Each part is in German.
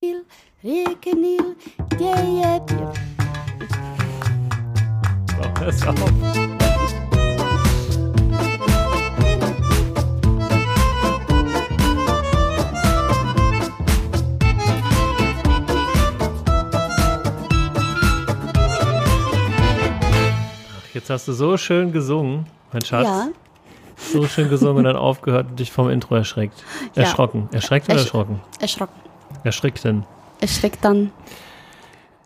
Nil, Reke Nil, Deje Dir. So, hör's auf. Jetzt hast du so schön gesungen, mein Schatz. Ja, So schön gesungen und dann aufgehört und dich vom Intro erschreckt. Ja. Erschrocken. Erschreckt oder Ersch- erschrocken? erschrocken. Erschreckt denn. Erschreckt dann.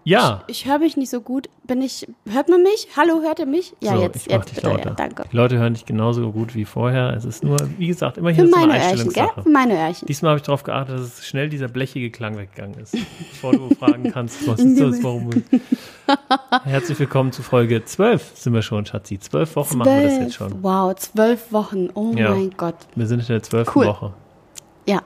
Ja. Ich höre mich nicht so gut. Bin ich. Hört man mich? Hallo, hört ihr mich? Ja, so, jetzt, ich mach jetzt dich bitte. Ja, danke. Die Leute hören dich genauso gut wie vorher. Es ist nur, wie gesagt, immer hier Für meine Öhrchen, gell? Für meine Öhrchen. Diesmal habe ich darauf geachtet, dass schnell dieser blechige Klang weggegangen ist. Bevor du fragen kannst, was ist das, warum. Herzlich willkommen zu Folge 12 sind wir schon, Schatzi. Zwölf Wochen machen wir das jetzt schon. Wow, zwölf Wochen. Oh Ja. mein Gott. Wir sind in der zwölften Cool. Woche. Ja.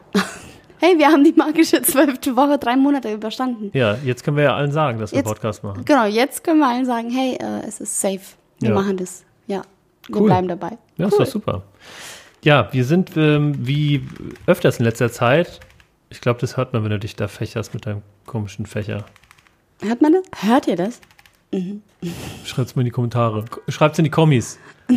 Hey, wir haben die magische zwölfte Woche, drei Monate überstanden. Ja, jetzt können wir ja allen sagen, dass wir Jetzt- Podcast machen. Genau, jetzt können wir allen sagen, hey, äh, es ist safe. Wir Ja. machen das. Ja, wir Cool. bleiben dabei. Ja, ist doch super. Ja, wir sind ähm, wie öfters in letzter Zeit. Ich glaube, das hört man, wenn du dich da fächerst mit deinem komischen Fächer. Hört man das? Hört ihr das? Schreibt's mir in die Kommentare. Schreibt's in die Kommis.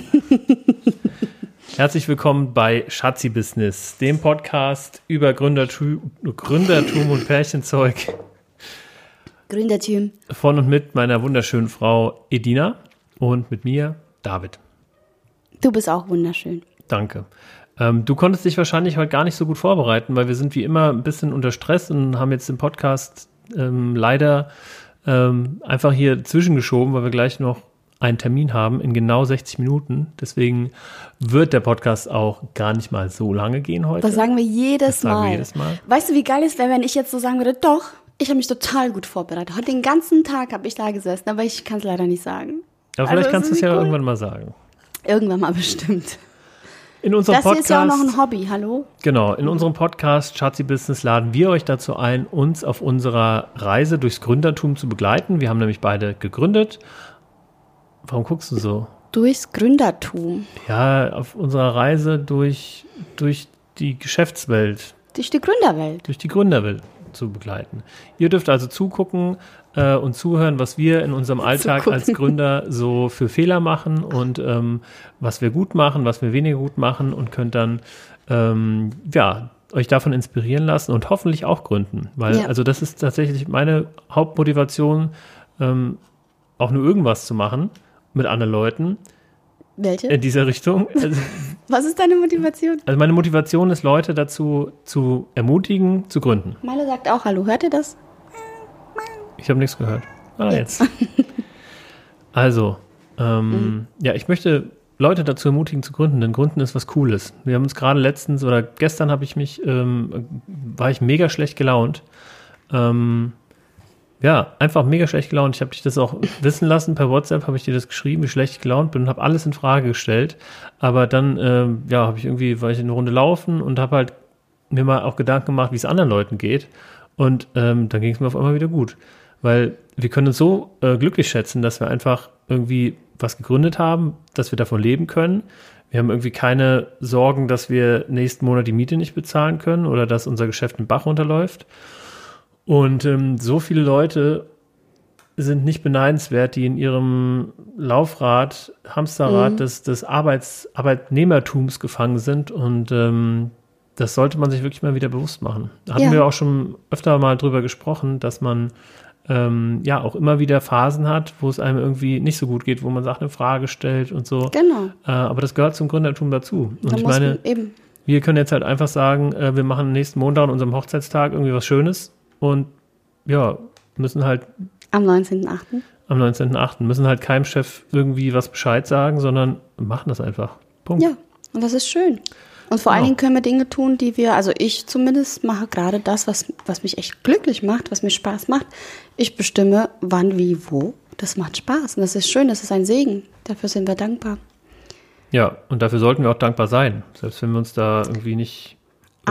Herzlich willkommen bei Schatzi Business, dem Podcast über Gründertum, Gründertum und Pärchenzeug Gründerteam. von und mit meiner wunderschönen Frau Edina und mit mir David. Du bist auch wunderschön. Danke. Ähm, du konntest dich wahrscheinlich heute gar nicht so gut vorbereiten, weil wir sind wie immer ein bisschen unter Stress und haben jetzt den Podcast ähm, leider ähm, einfach hier zwischengeschoben, weil wir gleich noch einen Termin haben in genau 60 Minuten. Deswegen wird der Podcast auch gar nicht mal so lange gehen heute. Das sagen wir jedes sagen wir Mal. jedes Mal. Weißt du, wie geil es wäre, wenn ich jetzt so sagen würde, doch, ich habe mich total gut vorbereitet. Heute den ganzen Tag habe ich da gesessen, aber ich kann es leider nicht sagen. Aber Also, vielleicht kannst du es ja cool. irgendwann mal sagen. Irgendwann mal bestimmt. In unserem Das Podcast. ist ja auch noch ein Hobby, hallo? Genau, in unserem Podcast Schatzi Business laden wir euch dazu ein, uns auf unserer Reise durchs Gründertum zu begleiten. Wir haben nämlich beide gegründet. Warum guckst du so? Durchs Gründertum. Ja, auf unserer Reise durch, durch die Geschäftswelt, Durch die Gründerwelt. durch die Gründerwelt zu begleiten. Ihr dürft also zugucken äh, und zuhören, was wir in unserem Alltag als Gründer so für Fehler machen und ähm, was wir gut machen, was wir weniger gut machen und könnt dann ähm, ja euch davon inspirieren lassen und hoffentlich auch gründen, weil Ja. also das ist tatsächlich meine Hauptmotivation, ähm, auch nur irgendwas zu machen mit anderen Leuten Welche? in dieser Richtung. Also, Was ist deine Motivation? also meine Motivation ist, Leute dazu zu ermutigen, zu gründen. Milo sagt auch Hallo. Hört ihr das? Ich habe nichts gehört. Ah, jetzt. Also, ähm, ja, ich möchte Leute dazu ermutigen zu gründen, denn Gründen ist was Cooles. Wir haben uns gerade letztens oder gestern habe ich mich, ähm, war ich mega schlecht gelaunt. Ähm, ja, einfach mega schlecht gelaunt. Ich habe dich das auch wissen lassen. Per WhatsApp habe ich dir das geschrieben, wie schlecht ich gelaunt bin und habe alles in Frage gestellt. Aber dann, ähm, ja, habe ich irgendwie, war ich eine Runde laufen und habe halt mir mal auch Gedanken gemacht, wie es anderen Leuten geht. Und ähm, dann ging es mir auf einmal wieder gut. Weil wir können uns so äh, glücklich schätzen, dass wir einfach irgendwie was gegründet haben, dass wir davon leben können. Wir haben irgendwie keine Sorgen, dass wir nächsten Monat die Miete nicht bezahlen können oder dass unser Geschäft im Bach runterläuft. Und ähm, so viele Leute sind nicht beneidenswert, die in ihrem Laufrad, Hamsterrad des, des Arbeits, Arbeitnehmertums gefangen sind. Und ähm, das sollte man sich wirklich mal wieder bewusst machen. Da hatten Ja. wir auch schon öfter mal drüber gesprochen, dass man ähm, ja auch immer wieder Phasen hat, wo es einem irgendwie nicht so gut geht, wo man Sachen in Frage stellt und so. Genau. Äh, aber das gehört zum Gründertum dazu. Und Da ich meine, eben. wir können jetzt halt einfach sagen, äh, wir machen nächsten Montag an unserem Hochzeitstag irgendwie was Schönes und ja, müssen halt Am 19.8. am 19.8. müssen halt keinem Chef irgendwie was Bescheid sagen, sondern machen das einfach. Punkt. Ja, und das ist schön. Und vor allen Genau. Dingen können wir Dinge tun, die wir, also ich zumindest mache gerade das, was, was mich echt glücklich macht, was mir Spaß macht. Ich bestimme, wann, wie, wo. Das macht Spaß und das ist schön, das ist ein Segen. Dafür sind wir dankbar. Ja, und dafür sollten wir auch dankbar sein, selbst wenn wir uns da irgendwie nicht,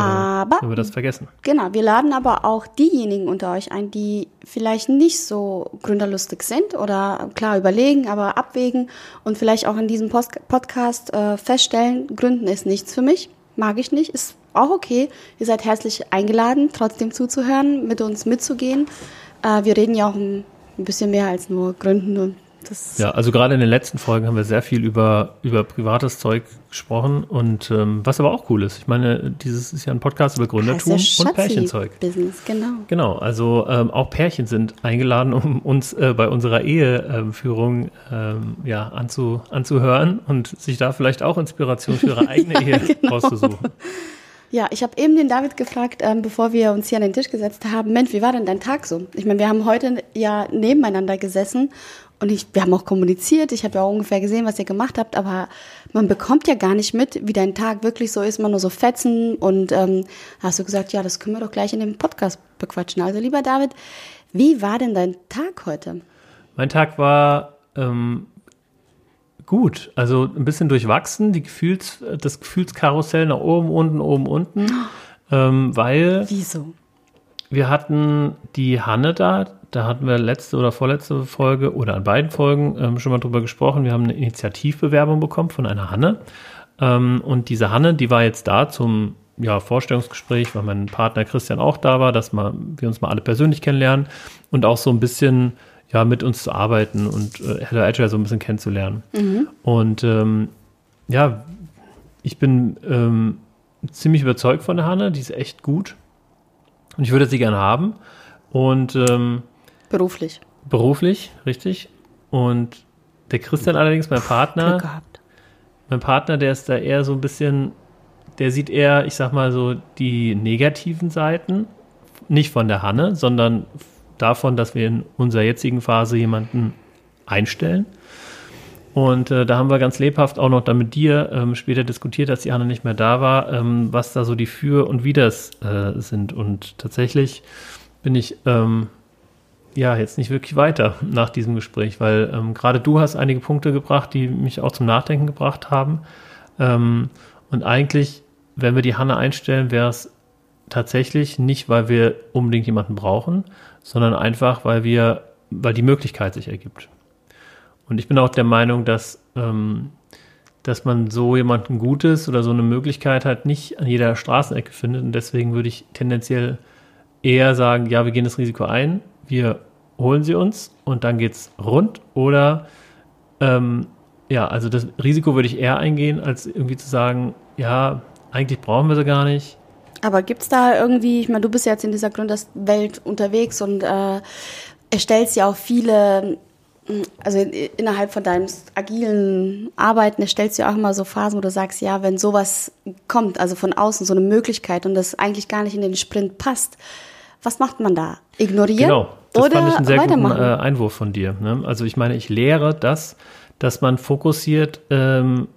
Aber- wenn wir das vergessen. Genau, wir laden aber auch diejenigen unter euch ein, die vielleicht nicht so gründerlustig sind oder klar überlegen, aber abwägen und vielleicht auch in diesem Post Podcast äh, feststellen, Gründen ist nichts für mich, mag ich nicht, ist auch okay. Ihr seid herzlich eingeladen, trotzdem zuzuhören, mit uns mitzugehen. Äh, wir reden ja auch ein, ein bisschen mehr als nur Gründen und das ja, also gerade in den letzten Folgen haben wir sehr viel über, über privates Zeug gesprochen und ähm, was aber auch cool ist. Ich meine, dieses ist ja ein Podcast über Gründertum und Pärchenzeug. Business, genau. Genau, also ähm, auch Pärchen sind eingeladen, um uns äh, bei unserer Eheführung ähm, ja, anzu, anzuhören und sich da vielleicht auch Inspiration für ihre eigene Ehe genau. rauszusuchen. Ja, ich habe eben den David gefragt, ähm, bevor wir uns hier an den Tisch gesetzt haben, Mensch, wie war denn dein Tag so? Ich meine, wir haben heute ja nebeneinander gesessen und ich, wir haben auch kommuniziert, ich habe ja auch ungefähr gesehen, was ihr gemacht habt, aber man bekommt ja gar nicht mit, wie dein Tag wirklich so ist, man nur so fetzen. Und ähm, hast du gesagt, ja, das können wir doch gleich in dem Podcast bequatschen. Also lieber David, wie war denn dein Tag heute? Mein Tag war ähm, gut, also ein bisschen durchwachsen, die Gefühls, das Gefühlskarussell nach oben, unten, oben, unten, ähm, weil Wieso? wir hatten die Hanne da, da hatten wir letzte oder vorletzte Folge oder an beiden Folgen ähm, schon mal drüber gesprochen. Wir haben eine Initiativbewerbung bekommen von einer Hanne. Ähm, und diese Hanne, die war jetzt da zum ja, Vorstellungsgespräch, weil mein Partner Christian auch da war, dass wir uns mal alle persönlich kennenlernen und auch so ein bisschen ja, mit uns zu arbeiten und äh, Hello Agile so ein bisschen kennenzulernen. Mhm. Und ähm, ja, ich bin ähm, ziemlich überzeugt von der Hanne, die ist echt gut. Und ich würde sie gerne haben. Und ähm, Beruflich. Beruflich, richtig. Und der Christian allerdings, mein Partner, Glück gehabt. mein Partner, der ist da eher so ein bisschen, der sieht eher, ich sag mal so, die negativen Seiten, nicht von der Hanne, sondern davon, dass wir in unserer jetzigen Phase jemanden einstellen. Und äh, da haben wir ganz lebhaft auch noch dann mit dir ähm, später diskutiert, als die Hanne nicht mehr da war, ähm, was da so die Für- und Widers äh, sind. Und tatsächlich bin ich ähm, ja, jetzt nicht wirklich weiter nach diesem Gespräch, weil ähm, gerade du hast einige Punkte gebracht, die mich auch zum Nachdenken gebracht haben. Ähm, und eigentlich, wenn wir die Hanne einstellen, wäre es tatsächlich nicht, weil wir unbedingt jemanden brauchen, sondern einfach, weil wir, weil die Möglichkeit sich ergibt. Und ich bin auch der Meinung, dass, ähm, dass man so jemanden Gutes oder so eine Möglichkeit halt nicht an jeder Straßenecke findet. Und deswegen würde ich tendenziell eher sagen, ja, wir gehen das Risiko ein, wir holen sie uns und dann geht's rund oder ähm, ja, also das Risiko würde ich eher eingehen, als irgendwie zu sagen, ja, eigentlich brauchen wir sie gar nicht. Aber gibt es da irgendwie, ich meine, du bist ja jetzt in dieser Gründerwelt unterwegs und äh, erstellst ja auch viele, also innerhalb von deinem agilen Arbeiten erstellst du ja auch immer so Phasen, wo du sagst, ja, wenn sowas kommt, also von außen so eine Möglichkeit und das eigentlich gar nicht in den Sprint passt, was macht man da? Ignorieren? Genau, das oder fand ich einen sehr guten äh, Einwurf von dir. Ne? Also ich meine, ich lehre das, dass man fokussiert ähm,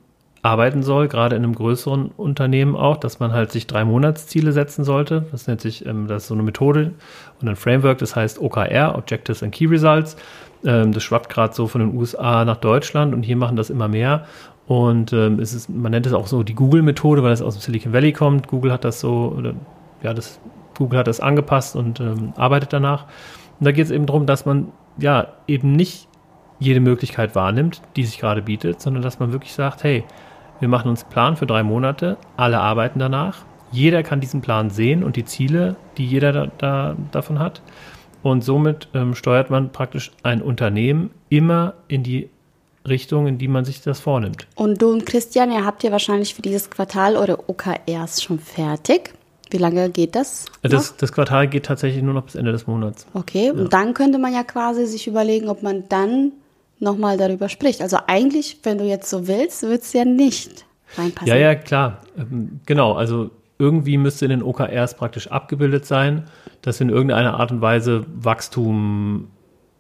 arbeiten soll, gerade in einem größeren Unternehmen auch, dass man halt sich drei Monatsziele setzen sollte. Das nennt sich, ähm, das ist so eine Methode und ein Framework, das heißt OKR, Objectives and Key Results. Ähm, das schwappt gerade so von den USA nach Deutschland und hier machen das immer mehr. Und ähm, es ist, man nennt es auch so die Google-Methode, weil es aus dem Silicon Valley kommt. Google hat das so, oder, ja, das Google hat das angepasst und ähm, arbeitet danach. Und da geht es eben darum, dass man ja eben nicht jede Möglichkeit wahrnimmt, die sich gerade bietet, sondern dass man wirklich sagt, hey, wir machen uns einen Plan für drei Monate, alle arbeiten danach, jeder kann diesen Plan sehen und die Ziele, die jeder da, da davon hat. Und somit ähm, steuert man praktisch ein Unternehmen immer in die Richtung, in die man sich das vornimmt. Und du und Christian, ihr habt ja wahrscheinlich für dieses Quartal eure OKRs schon fertig. Wie lange geht das? Das, das, Quartal geht tatsächlich nur noch bis Ende des Monats. Okay, ja. und dann könnte man ja quasi sich überlegen, ob man dann nochmal darüber spricht. Also eigentlich, wenn du jetzt so willst, wird es ja nicht reinpassen. Ja, ja, klar. Ähm, genau, also irgendwie müsste in den OKRs praktisch abgebildet sein, dass wir in irgendeiner Art und Weise Wachstum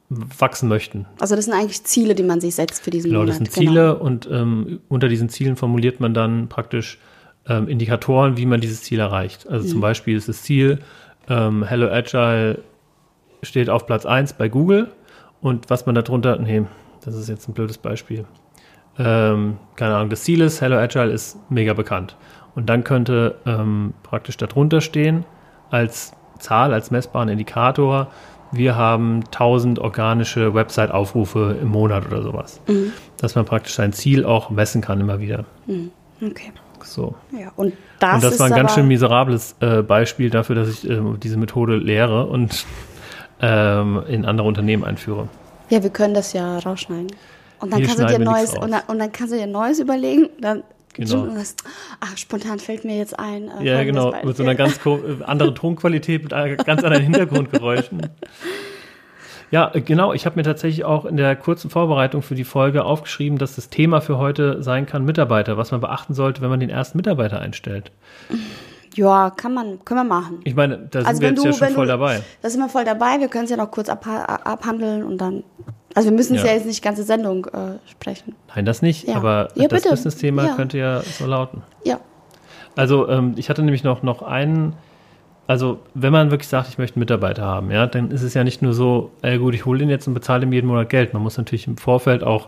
wachsen möchten. Also das sind eigentlich Ziele, die man sich setzt für diesen genau, Monat. Genau, das sind Ziele und ähm, unter diesen Zielen formuliert man dann praktisch ähm, Indikatoren, wie man dieses Ziel erreicht. Also mhm. zum Beispiel ist das Ziel, ähm, Hello Agile steht auf Platz 1 bei Google und was man darunter, nee, das ist jetzt ein blödes Beispiel. Ähm, keine Ahnung, das Ziel ist, Hello Agile ist mega bekannt. Und dann könnte ähm, praktisch darunter stehen, als Zahl, als messbaren Indikator, wir haben 1000 organische Website-Aufrufe im Monat oder sowas. Mhm. Dass man praktisch sein Ziel auch messen kann immer wieder. Mhm. Okay. So. Ja, und das, und das war ein ganz schön miserables äh, Beispiel dafür, dass ich ähm, diese Methode lehre und ähm, in andere Unternehmen einführe. Ja, wir können das ja rausschneiden. Und dann Hier kannst du dir neues und dann, und dann kannst du dir neues überlegen. Dann Genau. ach, spontan fällt mir jetzt ein. äh, Ja, genau, mit so einer ganz äh, anderen Tonqualität, mit ganz anderen Hintergrundgeräuschen. Ja, genau. Ich habe mir tatsächlich auch in der kurzen Vorbereitung für die Folge aufgeschrieben, dass das Thema für heute sein kann Mitarbeiter, was man beachten sollte, wenn man den ersten Mitarbeiter einstellt. Ja, kann man, können wir machen. Ich meine, da sind Also wir jetzt du, ja schon voll du, dabei. Da sind wir voll dabei. Wir können es ja noch kurz abha abhandeln und dann. Also wir müssen es Ja. ja jetzt nicht ganze Sendung äh, sprechen. Nein, das nicht, Ja. aber Ja, das. Business-Thema könnte ja so lauten. Ja. Also ähm, ich hatte nämlich noch, noch einen, also wenn man wirklich sagt, ich möchte einen Mitarbeiter haben, ja, dann ist es ja nicht nur so, ey gut, ich hole den jetzt und bezahle ihm jeden Monat Geld. Man muss natürlich im Vorfeld auch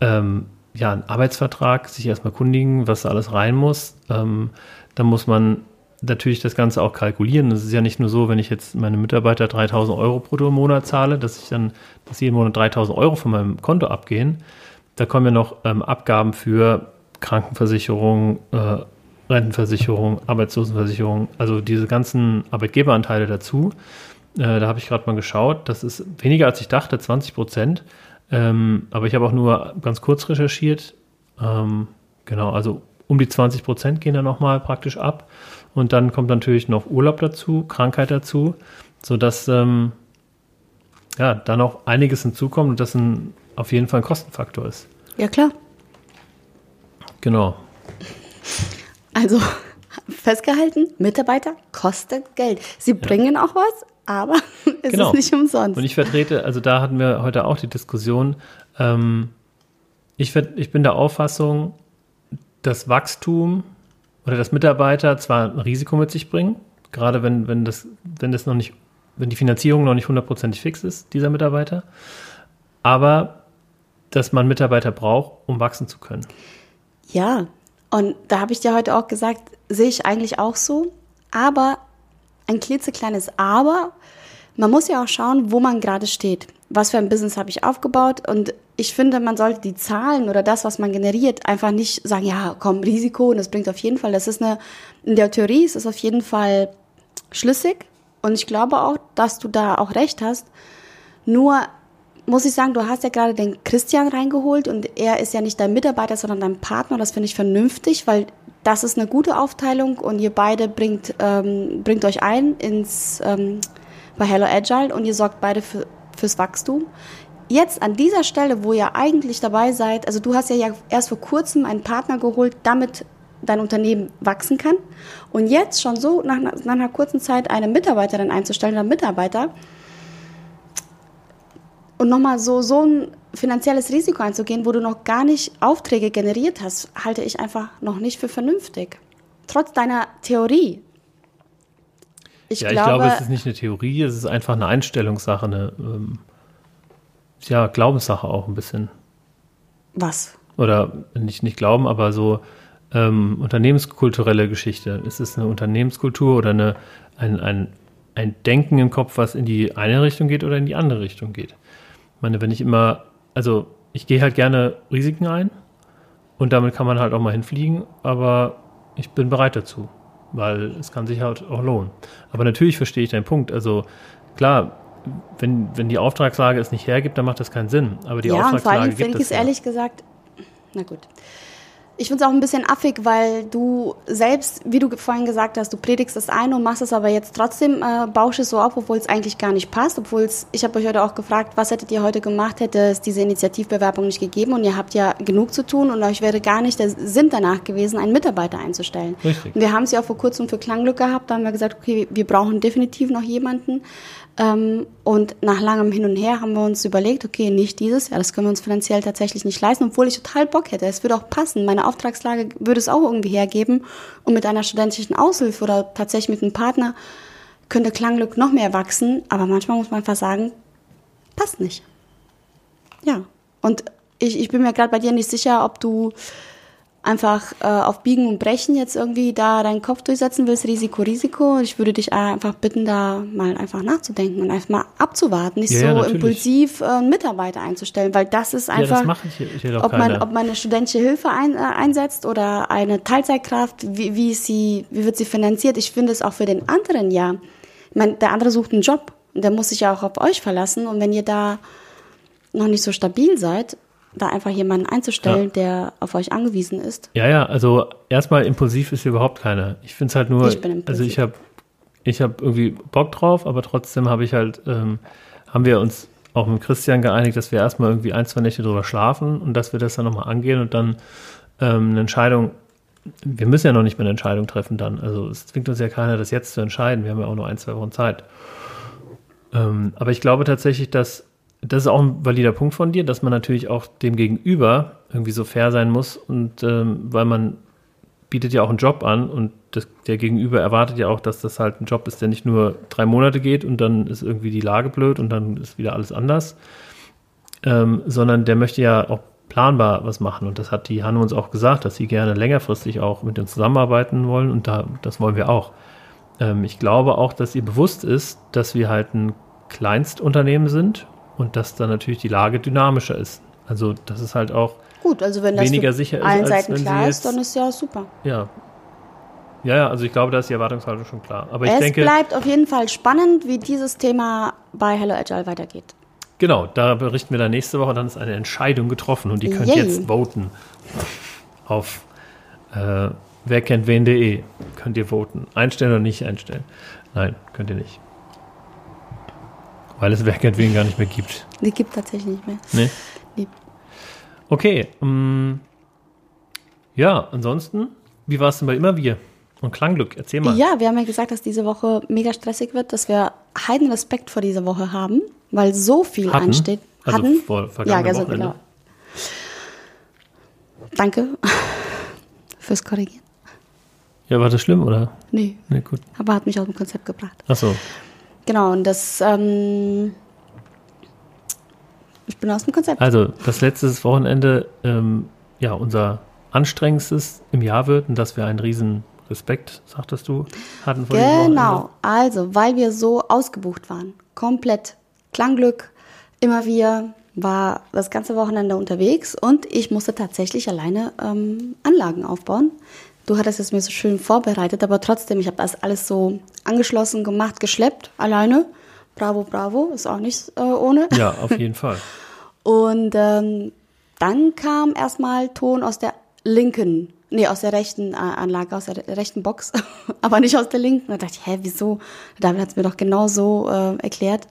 ähm, ja, einen Arbeitsvertrag sich erstmal kundigen, was da alles rein muss. Ähm, dann muss man natürlich das Ganze auch kalkulieren. Es ist ja nicht nur so, wenn ich jetzt meine Mitarbeiter 3000 Euro im Monat zahle, dass ich dann, dass jeden Monat 3000 Euro von meinem Konto abgehen. Da kommen ja noch ähm, Abgaben für Krankenversicherung, äh, Rentenversicherung, Arbeitslosenversicherung, also diese ganzen Arbeitgeberanteile dazu. Äh, da habe ich gerade mal geschaut. Das ist weniger als ich dachte, 20 Prozent. Ähm, aber ich habe auch nur ganz kurz recherchiert. Ähm, genau, also um die 20 Prozent gehen da nochmal praktisch ab. Und dann kommt natürlich noch Urlaub dazu, Krankheit dazu, sodass ähm, ja, da noch einiges hinzukommt und das ein, auf jeden Fall ein Kostenfaktor ist. Ja, klar. Genau. Also festgehalten, Mitarbeiter kosten Geld. Sie bringen auch was, aber es Genau. ist nicht umsonst. Und ich vertrete, also da hatten wir heute auch die Diskussion, ähm, ich, ich bin der Auffassung, dass Wachstum oder dass Mitarbeiter zwar ein Risiko mit sich bringen, gerade wenn, wenn das, wenn das noch nicht, wenn die Finanzierung noch nicht hundertprozentig fix ist, dieser Mitarbeiter, aber dass man Mitarbeiter braucht, um wachsen zu können. Ja, und da habe ich dir heute auch gesagt, sehe ich eigentlich auch so. Aber ein klitzekleines Aber, man muss ja auch schauen, wo man gerade steht. Was für ein Business habe ich aufgebaut? Und ich finde, man sollte die Zahlen oder das, was man generiert, einfach nicht sagen, ja, komm, Risiko und das bringt auf jeden Fall. Das ist eine, in der Theorie ist es auf jeden Fall schlüssig. Und ich glaube auch, dass du da auch recht hast. Nur muss ich sagen, du hast ja gerade den Christian reingeholt und er ist ja nicht dein Mitarbeiter, sondern dein Partner. Das finde ich vernünftig, weil das ist eine gute Aufteilung und ihr beide bringt, ähm, bringt euch ein ins, ähm, bei Hello Agile und ihr sorgt beide für, fürs Wachstum. Jetzt an dieser Stelle, wo ihr eigentlich dabei seid, also du hast ja, ja erst vor kurzem einen Partner geholt, damit dein Unternehmen wachsen kann. Und jetzt schon so nach, nach einer kurzen Zeit eine Mitarbeiterin einzustellen oder Mitarbeiter, und nochmal so, so ein finanzielles Risiko einzugehen, wo du noch gar nicht Aufträge generiert hast, halte ich einfach noch nicht für vernünftig. Trotz deiner Theorie. Ich ja, ich glaube, glaube, es ist nicht eine Theorie, es ist einfach eine Einstellungssache, eine ähm, ja, Glaubenssache auch ein bisschen. was? Oder nicht, nicht glauben, aber so ähm, unternehmenskulturelle Geschichte. Ist es eine Unternehmenskultur oder eine, ein, ein, ein Denken im Kopf, was in die eine Richtung geht oder in die andere Richtung geht? Ich meine, wenn ich immer, also ich gehe halt gerne Risiken ein und damit kann man halt auch mal hinfliegen, aber ich bin bereit dazu, weil es kann sich halt auch lohnen. Aber natürlich verstehe ich deinen Punkt. Also klar, wenn, wenn die Auftragslage es nicht hergibt, dann macht das keinen Sinn. Aber die ja, und vor Auftragslage allem finde ich es es ehrlich gesagt, na gut. Ich finde es auch ein bisschen affig, weil du selbst, wie du vorhin gesagt hast, du predigst das eine und machst es aber jetzt trotzdem, äh, bausch es so auf, obwohl es eigentlich gar nicht passt, obwohl es, ich habe euch heute auch gefragt, was hättet ihr heute gemacht, hätte es diese Initiativbewerbung nicht gegeben und ihr habt ja genug zu tun und euch wäre gar nicht der Sinn danach gewesen, einen Mitarbeiter einzustellen. Richtig. Und wir haben es ja auch vor kurzem für Klangglück gehabt, da haben wir gesagt, okay, wir brauchen definitiv noch jemanden. Ähm, und nach langem Hin und Her haben wir uns überlegt, okay, nicht dieses Jahr, das können wir uns finanziell tatsächlich nicht leisten, obwohl ich total Bock hätte. Es würde auch passen. Meine Auftragslage würde es auch irgendwie hergeben. Und mit einer studentischen Aushilfe oder tatsächlich mit einem Partner könnte Klangglück noch mehr wachsen. Aber manchmal muss man einfach sagen, passt nicht. Ja. Und ich, ich bin mir gerade bei dir nicht sicher, ob du einfach äh, auf Biegen und Brechen jetzt irgendwie da deinen Kopf durchsetzen willst, Risiko, Risiko. Ich würde dich einfach bitten, da mal einfach nachzudenken und einfach mal abzuwarten, nicht Ja, so ja, impulsiv äh, einen Mitarbeiter einzustellen, weil das ist Ja, einfach, das mache ich doch ob man, ob man eine studentische Hilfe ein, äh, einsetzt oder eine Teilzeitkraft, wie, wie sie, wie wird sie finanziert? Ich finde es auch für den anderen ja. Ich meine, der andere sucht einen Job und der muss sich ja auch auf euch verlassen und wenn ihr da noch nicht so stabil seid, da einfach jemanden einzustellen, Ja. der auf euch angewiesen ist. Ja, ja, also erstmal impulsiv ist hier überhaupt keiner. Ich finde es halt nur, Ich bin impulsiv. also ich habe ich hab irgendwie Bock drauf, aber trotzdem habe ich halt, ähm, haben wir uns auch mit Christian geeinigt, dass wir erstmal irgendwie ein, zwei Nächte drüber schlafen und dass wir das dann nochmal angehen und dann ähm, eine Entscheidung, wir müssen ja noch nicht mehr eine Entscheidung treffen dann. Also es zwingt uns ja keiner, das jetzt zu entscheiden. Wir haben ja auch nur ein, zwei Wochen Zeit. Ähm, aber ich glaube tatsächlich, dass das ist auch ein valider Punkt von dir, dass man natürlich auch dem Gegenüber irgendwie so fair sein muss und ähm, weil man bietet ja auch einen Job an und das, der Gegenüber erwartet ja auch, dass das halt ein Job ist, der nicht nur drei Monate geht und dann ist irgendwie die Lage blöd und dann ist wieder alles anders, ähm, sondern der möchte ja auch planbar was machen und das hat die Hanne uns auch gesagt, dass sie gerne längerfristig auch mit uns zusammenarbeiten wollen und da, das wollen wir auch. Ähm, ich glaube auch, dass ihr bewusst ist, dass wir halt ein Kleinstunternehmen sind und dass dann natürlich die Lage dynamischer ist. Also das ist halt auch, Gut, also wenn das Weniger sicher ist, allen Seiten klar ist, dann ist ja super. ja. Ja, ja, also ich glaube, da ist die Erwartungshaltung schon klar. Aber ich es denke, bleibt auf jeden Fall spannend, wie dieses Thema bei Hello Agile weitergeht. genau, da berichten wir dann nächste Woche, dann ist eine Entscheidung getroffen und ihr könnt Yay. jetzt voten auf äh, wer kennt wen.de. Könnt ihr voten. Einstellen oder nicht einstellen? Nein, könnt ihr nicht. Weil es wer kennt wen gar nicht mehr gibt. Die gibt tatsächlich nicht mehr. Nee? Nee. Okay. ähm, ja, ansonsten, wie war es denn bei immer wir? Und Klangglück, erzähl mal. Ja, wir haben ja gesagt, dass diese Woche mega stressig wird, dass wir heiden Respekt vor dieser Woche haben, weil so viel Hatten? ansteht. Also Hatten? vor ja, also Wochenende. genau. Danke fürs Korrigieren. Ja, war das schlimm, oder? Nee, Nee, gut. aber hat mich aus dem Konzept gebracht. Achso. Genau, und das, ähm, ich bin aus dem Konzept. Also, das letzte Wochenende, ähm, ja, unser anstrengendstes im Jahr wird und dass wir einen riesen Respekt, sagtest du, hatten vor Genau, also, weil wir so ausgebucht waren, komplett Klangglück, immer wir war das ganze Wochenende unterwegs und ich musste tatsächlich alleine ähm, Anlagen aufbauen. Du hattest es mir so schön vorbereitet, aber trotzdem, ich habe das alles so angeschlossen, gemacht, geschleppt, alleine. Bravo, bravo, ist auch nicht äh, ohne. Ja, auf jeden Fall. Und ähm, dann kam erstmal Ton aus der linken, nee, aus der rechten äh, Anlage, aus der re- rechten Box, aber nicht aus der linken. Da dachte ich, hä, wieso? David hat es mir doch genau so äh, erklärt.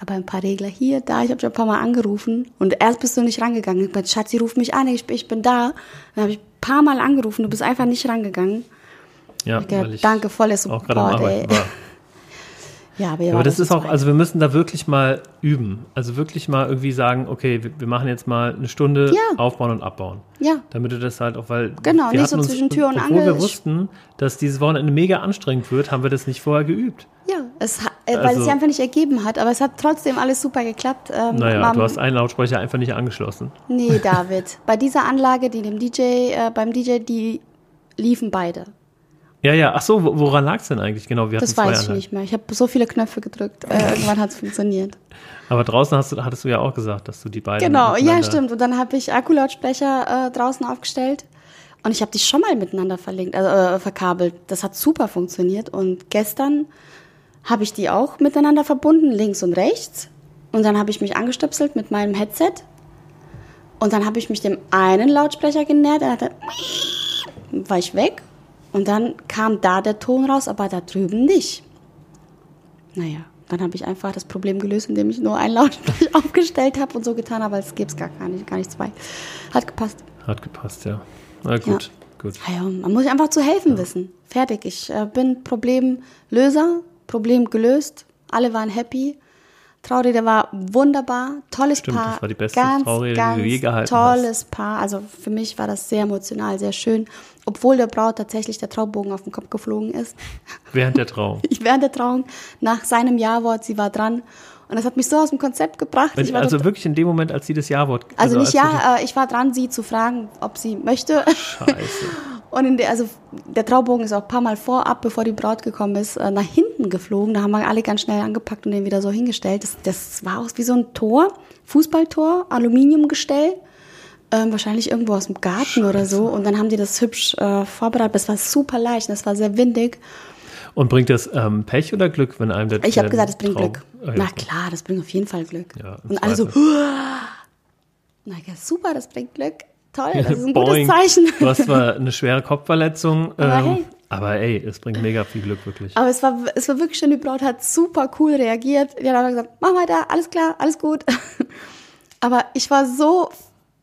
Aber ein paar Regler hier, da, ich habe schon ein paar Mal angerufen und erst bist du nicht rangegangen. Ich meinte, Schatzi, ruf mich an, ich, ich bin da. Dann habe ich ein paar Mal angerufen, du bist einfach nicht rangegangen. Ja, Ich weil ich danke, auch gerade am Support, ey. Arbeiten war. Ja, aber, Aber das zu ist auch, also wir müssen da wirklich mal üben. Also wirklich mal irgendwie sagen, okay, wir, wir machen jetzt mal eine Stunde Ja. aufbauen und abbauen. Ja. Damit du das halt auch, weil Genau, wir nicht so zwischen Tür und obwohl Angel. wir wussten, dass dieses Wochenende mega anstrengend wird, haben wir das nicht vorher geübt. Ja, es, äh, weil es Also- sich einfach nicht ergeben hat, aber es hat trotzdem alles super geklappt. Ähm, Naja, Mam- du hast einen Lautsprecher einfach nicht angeschlossen. Nee, David. Bei dieser Anlage, die dem DJ, äh, beim DJ, die liefen beide. Ja, ja, ach so, wo- woran lag es denn eigentlich? Genau, wir Das weiß ich nicht mehr. Ich habe so viele Knöpfe gedrückt. Äh, irgendwann hat es funktioniert. Aber draußen hast du, hattest du ja auch gesagt, dass du die beiden. Genau, ja, stimmt. Und dann habe ich Akkulautsprecher äh, draußen aufgestellt. Und ich habe die schon mal miteinander verlinkt, also, äh, verkabelt. Das hat super funktioniert. Und gestern habe ich die auch miteinander verbunden, links und rechts. Und dann habe ich mich angestöpselt mit meinem Headset. Und dann habe ich mich dem einen Lautsprecher genähert. Dann hat er, war ich weg. Und dann kam da der Ton raus, aber da drüben nicht. Naja, dann habe ich einfach das Problem gelöst, indem ich nur einen Lautsprecher aufgestellt habe und so getan habe, als gäbe es gar, gar nicht, gar nicht zwei. Hat gepasst. Hat gepasst, ja. Na gut, gut. Ja, ja, man muss sich einfach zu helfen wissen. Fertig. Ich äh, bin Problemlöser, Problem gelöst. Alle waren happy. Traurede war wunderbar, tolles Stimmt, Paar. das war die beste ganz, Traurede, die ganz du je gehalten tolles Paar. Also für mich war das sehr emotional, sehr schön. Obwohl der Braut tatsächlich der Traubogen auf den Kopf geflogen ist. Während der Trauung. Ich während der Trauung, nach seinem Ja-Wort, sie war dran. Und das hat mich so aus dem Konzept gebracht. Ich war Also wirklich in dem Moment, als sie das Ja-Wort. also nicht als ja, äh, ich war dran, sie zu fragen, ob sie möchte. die- Scheiße. Und der, also der Traubogen ist auch ein paar Mal vorab, bevor die Braut gekommen ist, äh, nach hinten geflogen. Da haben wir alle ganz schnell angepackt und den wieder so hingestellt. Das, das war aus wie so ein Tor, Fußballtor, Aluminiumgestell. Ähm, wahrscheinlich irgendwo aus dem Garten oder so. Und dann haben die das hübsch äh, vorbereitet. Das war super leicht, das war sehr windig. Und bringt das ähm, Pech oder Glück, wenn einem der Ich habe gesagt, es bringt Trau- Glück. Ja. Na klar, das bringt auf jeden Fall Glück. Ja, und alle so, Zweifel. na ja, super, das bringt Glück. Toll, das ist ein Boing. gutes Zeichen. Du hast zwar eine schwere Kopfverletzung, Aber ähm, hey. aber ey, es bringt mega viel Glück, wirklich. Aber es war, es war wirklich schön, die Braut hat super cool reagiert. Die hat einfach gesagt, mach weiter, alles klar, alles gut. Aber ich war so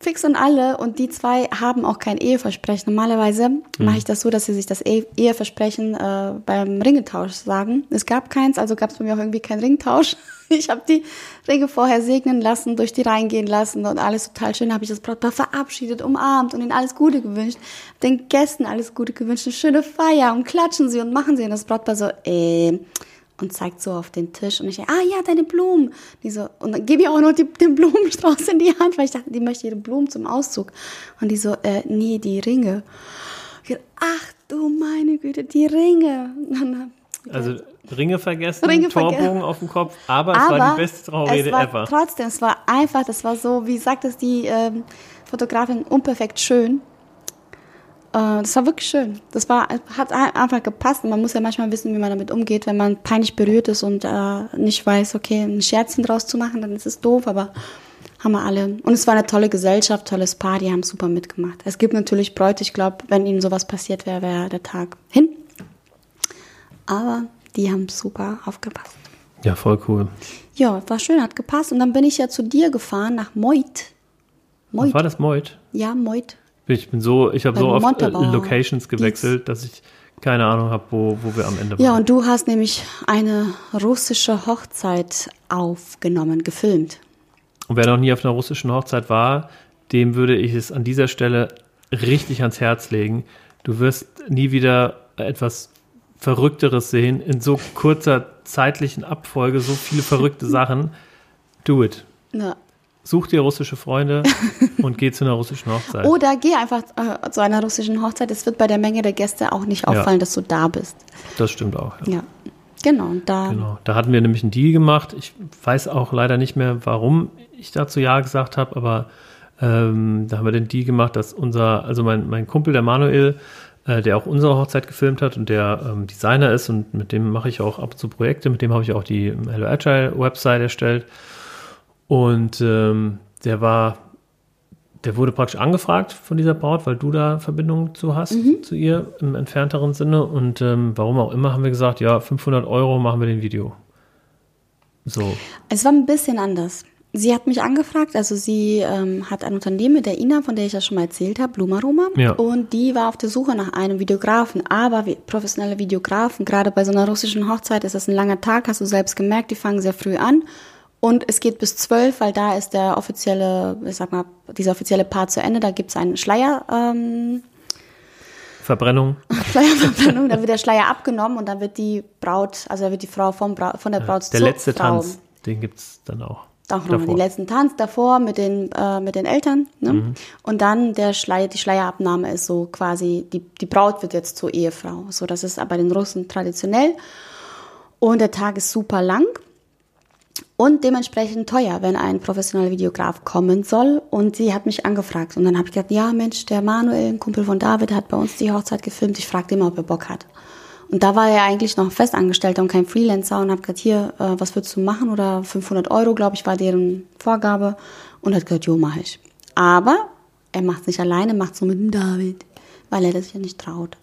fix und alle und die zwei haben auch kein Eheversprechen. Normalerweise mache ich das so, dass sie sich das E- Eheversprechen äh, beim Ringetausch sagen. Es gab keins, also gab es bei mir auch irgendwie keinen Ringtausch. Ich habe die Ringe vorher segnen lassen, durch die reingehen lassen und alles total schön. Habe ich das Brautpaar verabschiedet, umarmt und ihnen alles Gute gewünscht. Den Gästen alles Gute gewünscht, eine schöne Feier und klatschen sie und machen sie. Und das Brautpaar so, äh, und zeigt so auf den Tisch und ich ah ja, deine Blumen. Die so, und dann gebe ich auch noch die, den Blumenstrauß in die Hand, weil ich dachte, die möchte ihre Blumen zum Auszug. Und die so, äh, nee, die Ringe. Ich ach du meine Güte, die Ringe. Also Ringe vergessen, Ringe Torbogen auf dem Kopf, aber, es war die beste war ever. Trotzdem, es war einfach, das war so, wie sagt es die ähm, Fotografin, unperfekt schön. Äh, das war wirklich schön. Das war, hat ein- einfach gepasst. Man muss ja manchmal wissen, wie man damit umgeht, wenn man peinlich berührt ist und äh, nicht weiß, okay, ein Scherzchen draus zu machen, dann ist es doof, aber haben wir alle. Und es war eine tolle Gesellschaft, tolles Paar, die haben super mitgemacht. Es gibt natürlich Bräute, ich glaube, wenn ihnen sowas passiert wäre, wäre der Tag hin. Aber die haben super aufgepasst. Ja, voll cool. Ja, war schön, hat gepasst. Und dann bin ich ja zu dir gefahren nach Moit. Moit. War das Moit? Ja, Moit. Ich bin so, ich habe so oft äh, Montabaur. Locations gewechselt, dass ich keine Ahnung habe, wo, wo wir am Ende waren. Ja, und du hast nämlich eine russische Hochzeit aufgenommen, gefilmt. Und wer noch nie auf einer russischen Hochzeit war, dem würde ich es an dieser Stelle richtig ans Herz legen. Du wirst nie wieder etwas Verrückteres sehen in so kurzer zeitlichen Abfolge, so viele verrückte Sachen. Do it. Ja. Such dir russische Freunde und geh zu einer russischen Hochzeit. Oder geh einfach äh, zu einer russischen Hochzeit. Es wird bei der Menge der Gäste auch nicht auffallen, dass du da bist. Das stimmt auch. Ja. Ja. Genau, da. Genau. Da hatten wir nämlich einen Deal gemacht. Ich weiß auch leider nicht mehr, warum ich dazu Ja gesagt habe, aber ähm, da haben wir den Deal gemacht, dass unser, also mein, mein Kumpel, der Manuel, äh, der auch unsere Hochzeit gefilmt hat und der ähm, Designer ist und mit dem mache ich auch ab und zu Projekte, mit dem habe ich auch die Hello Agile Website erstellt. Und ähm, der war, der wurde praktisch angefragt von dieser Braut, weil du da Verbindung zu hast, zu ihr im entfernteren Sinne. Und ähm, warum auch immer haben wir gesagt, ja, 500 Euro machen wir den Video. So. Es war ein bisschen anders. Sie hat mich angefragt, also sie ähm, hat ein Unternehmen mit der Ina, von der ich ja schon mal erzählt habe, Blumaroma. Ja. Und die war auf der Suche nach einem Videografen. Aber professionelle Videografen, gerade bei so einer russischen Hochzeit ist das ein langer Tag, hast du selbst gemerkt, die fangen sehr früh an. Und es geht bis zwölf, weil da ist der offizielle, ich sag mal, dieser offizielle Part zu Ende. Da gibt's einen Schleier, ähm, Verbrennung. Schleierverbrennung, da wird der Schleier abgenommen und dann wird die Braut, also da wird die Frau vom Bra von der Braut Der zur letzte Frau. Tanz, den gibt es dann auch. Auch noch den letzten Tanz davor mit den, äh, mit den Eltern. Ne? Mhm. Und dann der Schleier, die Schleierabnahme ist so quasi, die, die Braut wird jetzt zur Ehefrau. So, das ist bei den Russen traditionell. Und der Tag ist super lang und dementsprechend teuer, wenn ein professioneller Videograf kommen soll. Und sie hat mich angefragt. Und dann habe ich gesagt, ja Mensch, der Manuel, ein Kumpel von David, hat bei uns die Hochzeit gefilmt. Ich fragte immer, ob er Bock hat. Und da war er eigentlich noch Festangestellter und kein Freelancer und habe gesagt, hier, äh, was würdest du machen? Oder 500 Euro, glaube ich, war deren Vorgabe. Und hat gesagt, jo, mache ich. Aber er macht es nicht alleine, macht es nur mit dem David, weil er das ja nicht traut.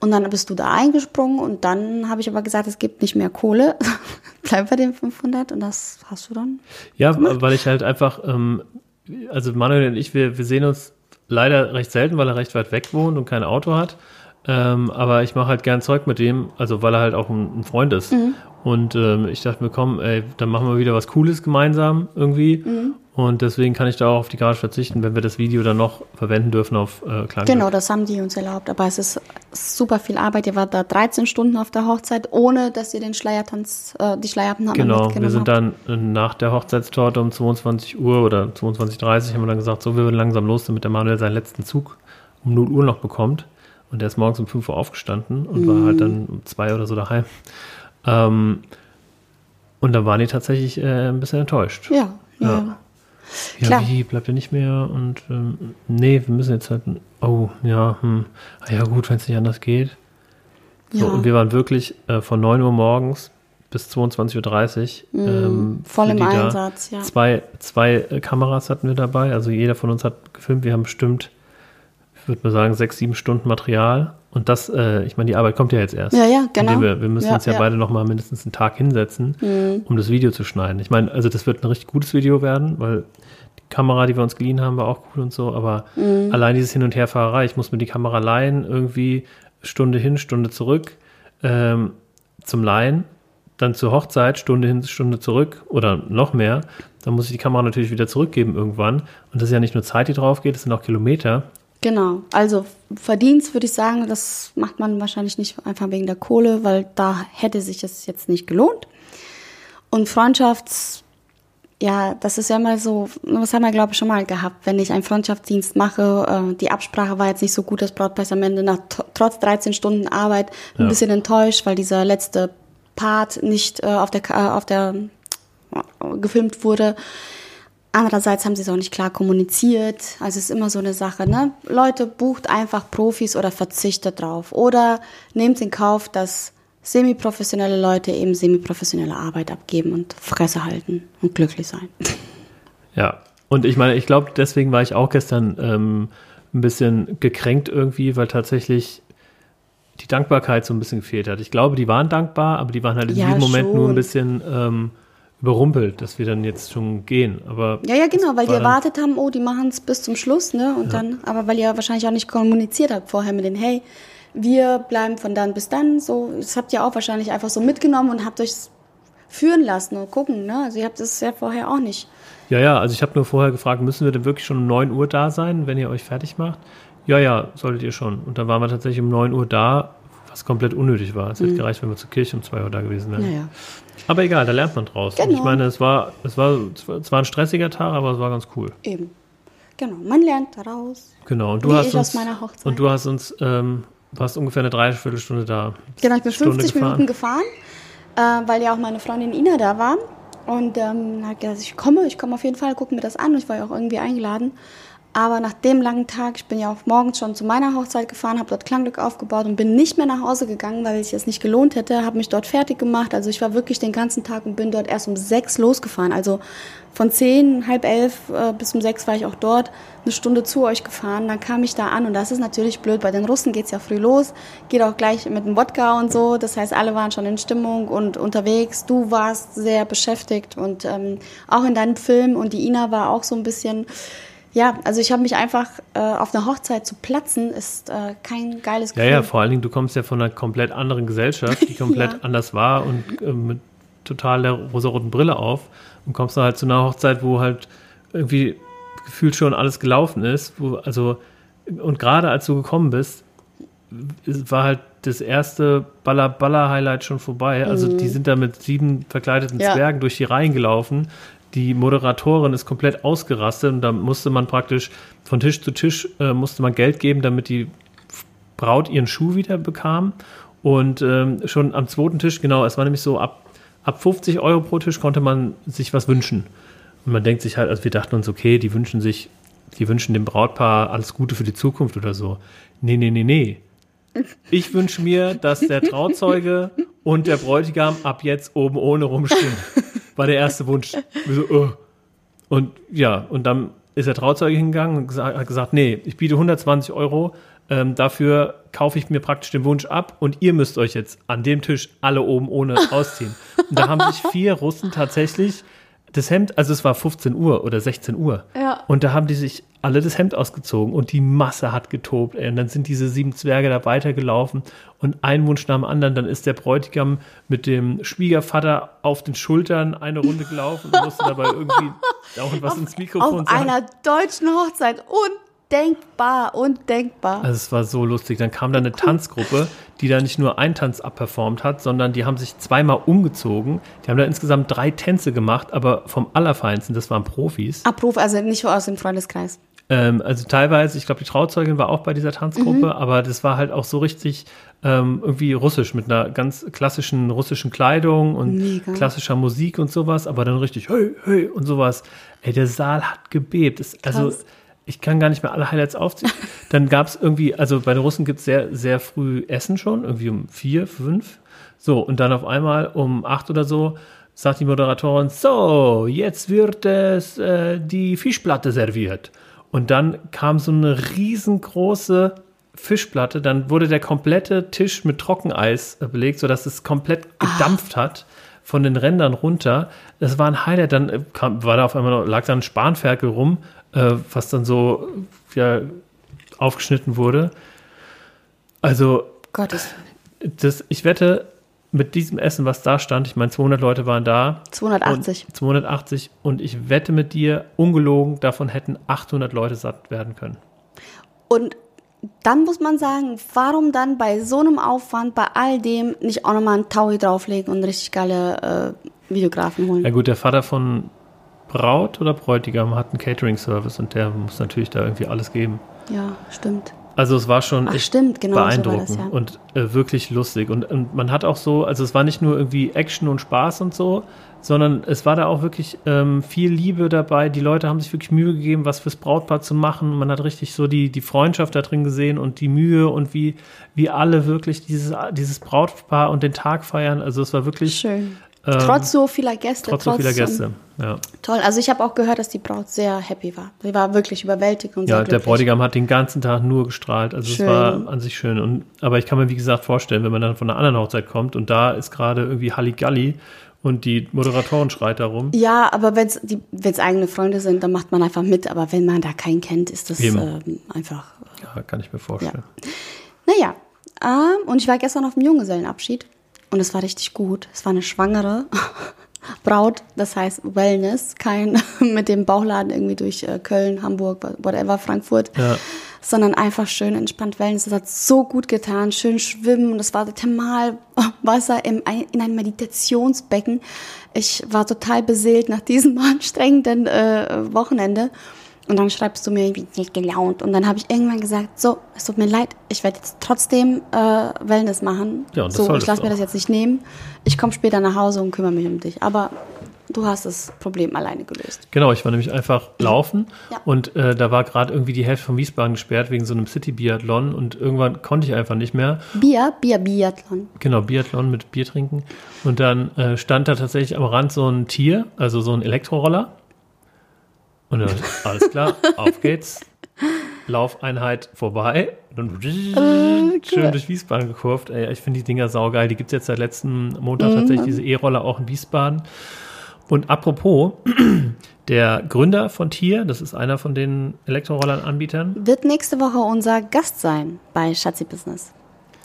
Und dann bist du da eingesprungen und dann habe ich aber gesagt, es gibt nicht mehr Kohle. Bleib bei den 500 und das hast du dann. Ja, weil ich halt einfach, ähm, also Manuel und ich, wir, wir sehen uns leider recht selten, weil er recht weit weg wohnt und kein Auto hat. Ähm, aber ich mache halt gern Zeug mit dem, also weil er halt auch ein, ein Freund ist. Mhm. Und ähm, ich dachte mir, komm, ey, dann machen wir wieder was Cooles gemeinsam irgendwie. Mhm. Und deswegen kann ich da auch auf die Garage verzichten, wenn wir das Video dann noch verwenden dürfen auf äh, Klangglück. Genau, das haben die uns erlaubt. Aber es ist super viel Arbeit. Ihr wart da 13 Stunden auf der Hochzeit, ohne dass ihr den Schleiertanz, äh, die Schleierabnahme Genau, wir sind dann äh, nach der Hochzeitstorte um 22 Uhr oder 22.30 Uhr haben wir dann gesagt, so, wir würden langsam los, damit der Manuel seinen letzten Zug um 0 Uhr noch bekommt. Und der ist morgens um 5 Uhr aufgestanden und war halt dann um 2 oder so daheim. Ähm, und dann waren die tatsächlich äh, ein bisschen enttäuscht. Ja, ja. Ja. Ja, Klar. wie, bleibt er nicht mehr? Und ähm, nee, wir müssen jetzt halt, oh, ja, hm, ah, ja gut, wenn es nicht anders geht. So, Ja. und wir waren wirklich äh, von 9 Uhr morgens bis 22.30 Uhr. ähm, voll im die da. Einsatz, ja. Zwei, zwei äh, Kameras hatten wir dabei, also jeder von uns hat gefilmt. Wir haben bestimmt, ich würde mal sagen, sechs, sieben Stunden Material. Und das, äh, ich meine, die Arbeit kommt ja jetzt erst. Ja, ja, genau. Wir, wir müssen Ja, uns ja, ja. Mhm. beide noch mal mindestens einen Tag hinsetzen, um das Video zu schneiden. Ich meine, also das wird ein richtig gutes Video werden, weil die Kamera, die wir uns geliehen haben, war auch cool und so. Aber Mhm. allein dieses Hin- und Herfahrerei, ich muss mir die Kamera leihen, irgendwie Stunde hin, Stunde zurück ähm, zum Leihen, dann zur Hochzeit, Stunde hin, Stunde zurück oder noch mehr. Dann muss ich die Kamera natürlich wieder zurückgeben irgendwann. Und das ist ja nicht nur Zeit, die drauf geht, das sind auch Kilometer. Genau. Also Verdienst würde ich sagen, das macht man wahrscheinlich nicht einfach wegen der Kohle, weil da hätte sich es jetzt nicht gelohnt. Und Freundschafts, ja, das ist ja immer so, das haben wir glaube ich schon mal gehabt, wenn ich einen Freundschaftsdienst mache, äh, die Absprache war jetzt nicht so gut, das Brautpaar ist am Ende nach tr- trotz 13 Stunden Arbeit ein Ja. bisschen enttäuscht, weil dieser letzte Part nicht äh, auf der äh, auf der gefilmt wurde. Andererseits haben sie es auch nicht klar kommuniziert. Also es ist immer so eine Sache, ne? Leute, bucht einfach Profis oder verzichtet drauf. Oder nehmt in Kauf, dass semiprofessionelle Leute eben semiprofessionelle Arbeit abgeben und Fresse halten und glücklich sein. Ja, und ich meine, ich glaube, deswegen war ich auch gestern ähm, ein bisschen gekränkt irgendwie, weil tatsächlich die Dankbarkeit so ein bisschen gefehlt hat. Ich glaube, die waren dankbar, aber die waren halt in Ja, diesem Moment nur ein schon. bisschen ähm, überrumpelt, dass wir dann jetzt schon gehen. Aber Ja, ja, genau, weil die erwartet haben, oh, die machen es bis zum Schluss, ne? Und dann, aber weil ihr wahrscheinlich auch nicht kommuniziert habt vorher mit den, hey, wir bleiben von dann bis dann, so, das habt ihr auch wahrscheinlich einfach so mitgenommen und habt euch führen lassen und gucken, ne? Also ihr habt das ja vorher auch nicht. Ja, ja, also ich habe nur vorher gefragt, müssen wir denn wirklich schon um 9 Uhr da sein, wenn ihr euch fertig macht? Ja, ja, solltet ihr schon. Und dann waren wir tatsächlich um 9 Uhr da, was komplett unnötig war. Es hätte gereicht, wenn wir zur Kirche um 2 Uhr da gewesen wären. Naja. Aber egal, da lernt man draus. Und Genau. ich meine, es war, es war, es war ein stressiger Tag, aber es war ganz cool. Eben. Genau, man lernt daraus. Genau. Und du Wie hast uns. Und du hast uns, ähm, warst ungefähr eine Dreiviertelstunde da. Genau, ich bin Stunde 50 Minuten gefahren, äh, weil ja auch meine Freundin Ina da war. Und ähm, hat gesagt, ich komme, ich komme auf jeden Fall, gucken mir das an. Und ich war ja auch irgendwie eingeladen. Aber nach dem langen Tag, ich bin ja auch morgens schon zu meiner Hochzeit gefahren, habe dort Klangglück aufgebaut und bin nicht mehr nach Hause gegangen, weil sich das nicht gelohnt hätte, habe mich dort fertig gemacht. Also ich war wirklich den ganzen Tag und bin dort erst um sechs losgefahren. Also von zehn, halb elf äh, bis um sechs war ich auch dort, eine Stunde zu euch gefahren. Dann kam ich da an und das ist natürlich blöd. Bei den Russen geht's ja früh los, geht auch gleich mit dem Wodka und so. Das heißt, alle waren schon in Stimmung und unterwegs. Du warst sehr beschäftigt und ähm, auch in deinem Film und die Ina war auch so ein bisschen ja, also ich habe mich einfach äh, auf einer Hochzeit zu platzen, ist äh, kein geiles Ja, Gefühl. ja, vor allen Dingen, du kommst ja von einer komplett anderen Gesellschaft, die komplett Ja. anders war und äh, mit total der rosaroten Brille auf und kommst dann halt zu einer Hochzeit, wo halt irgendwie gefühlt schon alles gelaufen ist. Wo, also, und gerade als du gekommen bist, war halt das erste Baller-Baller-Highlight schon vorbei. Also die sind da mit sieben verkleideten Mhm. Ja. Zwergen durch die Reihen gelaufen. Die Moderatorin ist komplett ausgerastet und da musste man praktisch von Tisch zu Tisch äh, musste man Geld geben, damit die Braut ihren Schuh wieder bekam. Und ähm, schon am zweiten Tisch, genau, es war nämlich so, ab, ab 50 Euro pro Tisch konnte man sich was wünschen. Und man denkt sich halt, also wir dachten uns, okay, die wünschen sich, die wünschen dem Brautpaar alles Gute für die Zukunft oder so. Nee, nee, nee, nee. Ich wünsche mir, dass der Trauzeuge und der Bräutigam ab jetzt oben ohne rumstehen. War der erste Wunsch. So, oh. Und ja, und dann ist der Trauzeuge hingegangen und gesa- hat gesagt, nee, ich biete 120 Euro, ähm, dafür kaufe ich mir praktisch den Wunsch ab und ihr müsst euch jetzt an dem Tisch alle oben ohne ausziehen. Und da haben sich vier Russen tatsächlich das Hemd, also es war 15 Uhr oder 16 Uhr. Ja. Und da haben die sich alle das Hemd ausgezogen und die Masse hat getobt. Ey. Und dann sind diese sieben Zwerge da weitergelaufen und ein Wunsch nach dem anderen. Dann ist der Bräutigam mit dem Schwiegervater auf den Schultern eine Runde gelaufen und musste dabei irgendwie auch was ins Mikrofon Auf sagen. einer deutschen Hochzeit. Undenkbar, undenkbar. Also es war so lustig. Dann kam da eine Tanzgruppe, die da nicht nur einen Tanz abperformt hat, sondern die haben sich zweimal umgezogen. Die haben da insgesamt drei Tänze gemacht, aber vom Allerfeinsten, das waren Profis. Abruf, also nicht aus dem Freundeskreis. Ähm, also teilweise, ich glaube, die Trauzeugin war auch bei dieser Tanzgruppe, aber das war halt auch so richtig ähm, irgendwie russisch mit einer ganz klassischen russischen Kleidung und Mega. klassischer Musik und sowas, aber dann richtig hey, hey und sowas. Ey, der Saal hat gebebt. Das, also. Ich kann gar nicht mehr alle Highlights aufziehen. Dann gab es irgendwie, also bei den Russen gibt es sehr, sehr früh Essen schon, irgendwie um vier, fünf. So, und dann auf einmal um acht oder so sagt die Moderatorin, so, jetzt wird es äh, die Fischplatte serviert. Und dann kam so eine riesengroße Fischplatte, dann wurde der komplette Tisch mit Trockeneis äh, belegt, sodass es komplett gedampft hat von den Rändern runter. Das war ein Highlight. Dann äh, kam, war da auf einmal noch, lag da ein Spanferkel rum, äh, was dann so ja, aufgeschnitten wurde. Also Gottes. das, ich wette, mit diesem Essen, was da stand, ich meine, 200 Leute waren da. 280. Und 280 und ich wette mit dir, ungelogen, davon hätten 800 Leute satt werden können. Und dann muss man sagen, warum dann bei so einem Aufwand, bei all dem, nicht auch nochmal einen Taui drauflegen und richtig geile äh, Videografen holen? Ja gut, der Vater von Braut oder Bräutigam hat einen Catering-Service und der muss natürlich da irgendwie alles geben. Ja, stimmt. Also es war schon Ach, echt stimmt, genau so war das, beeindruckend ja. und äh, wirklich lustig. Und, und man hat auch so, also es war nicht nur irgendwie Action und Spaß und so, sondern es war da auch wirklich ähm, viel Liebe dabei. Die Leute haben sich wirklich Mühe gegeben, was fürs Brautpaar zu machen. Man hat richtig so die, die Freundschaft da drin gesehen und die Mühe und wie, wie alle wirklich dieses, dieses Brautpaar und den Tag feiern. Also es war wirklich Schön. Ähm, trotz so vieler Gäste. trotz so vieler Gäste. Ja. Toll. Also ich habe auch gehört, dass die Braut sehr happy war. Sie war wirklich überwältigt und Ja, der. Bräutigam hat den ganzen Tag nur gestrahlt. Also Schön. es war an sich schön. Und, aber ich kann mir, wie gesagt, vorstellen, wenn man dann von einer anderen Hochzeit kommt und da ist gerade irgendwie Halligalli und die Moderatorin schreit da rum. Ja, aber wenn es eigene Freunde sind, dann macht man einfach mit. Aber wenn man da keinen kennt, ist das ähm, einfach. Ja, kann ich mir vorstellen. Naja, ähm, und ich war gestern auf dem Junggesellenabschied und es war richtig gut. Es war eine schwangere Braut, das heißt Wellness, kein mit dem Bauchladen irgendwie durch äh, Köln, Hamburg, whatever, Frankfurt, Ja. sondern einfach schön entspannt Wellness. Das hat so gut getan, schön schwimmen und es war Thermalwasser im, in einem Meditationsbecken. Ich war total beseelt nach diesem anstrengenden äh, Wochenende. Und dann schreibst du mir, ich bin nicht gelaunt. Und dann habe ich irgendwann gesagt, so, es tut mir leid, ich werde jetzt trotzdem äh, Wellness machen. Ja, und das so, ich lasse mir das jetzt nicht nehmen. Ich komme später nach Hause und kümmere mich um dich. Aber du hast das Problem alleine gelöst. Genau, ich war nämlich einfach laufen Ja. und äh, da war gerade irgendwie die Hälfte von Wiesbaden gesperrt wegen so einem City-Biathlon und irgendwann konnte ich einfach nicht mehr. Bier, Bier, Biathlon. Genau, Biathlon mit Bier trinken. Und dann äh, stand da tatsächlich am Rand so ein Tier, also so ein Elektroroller. Und dann, alles klar, auf geht's. Laufeinheit vorbei. Dann schön durch Wiesbaden gekurvt. Ey, ich finde die Dinger saugeil. Die gibt es jetzt seit letzten Montag tatsächlich, diese E-Roller auch in Wiesbaden. Und apropos, der Gründer von Tier, das ist einer von den Elektrorollern-Anbietern. Wird nächste Woche unser Gast sein bei Schatzi Business.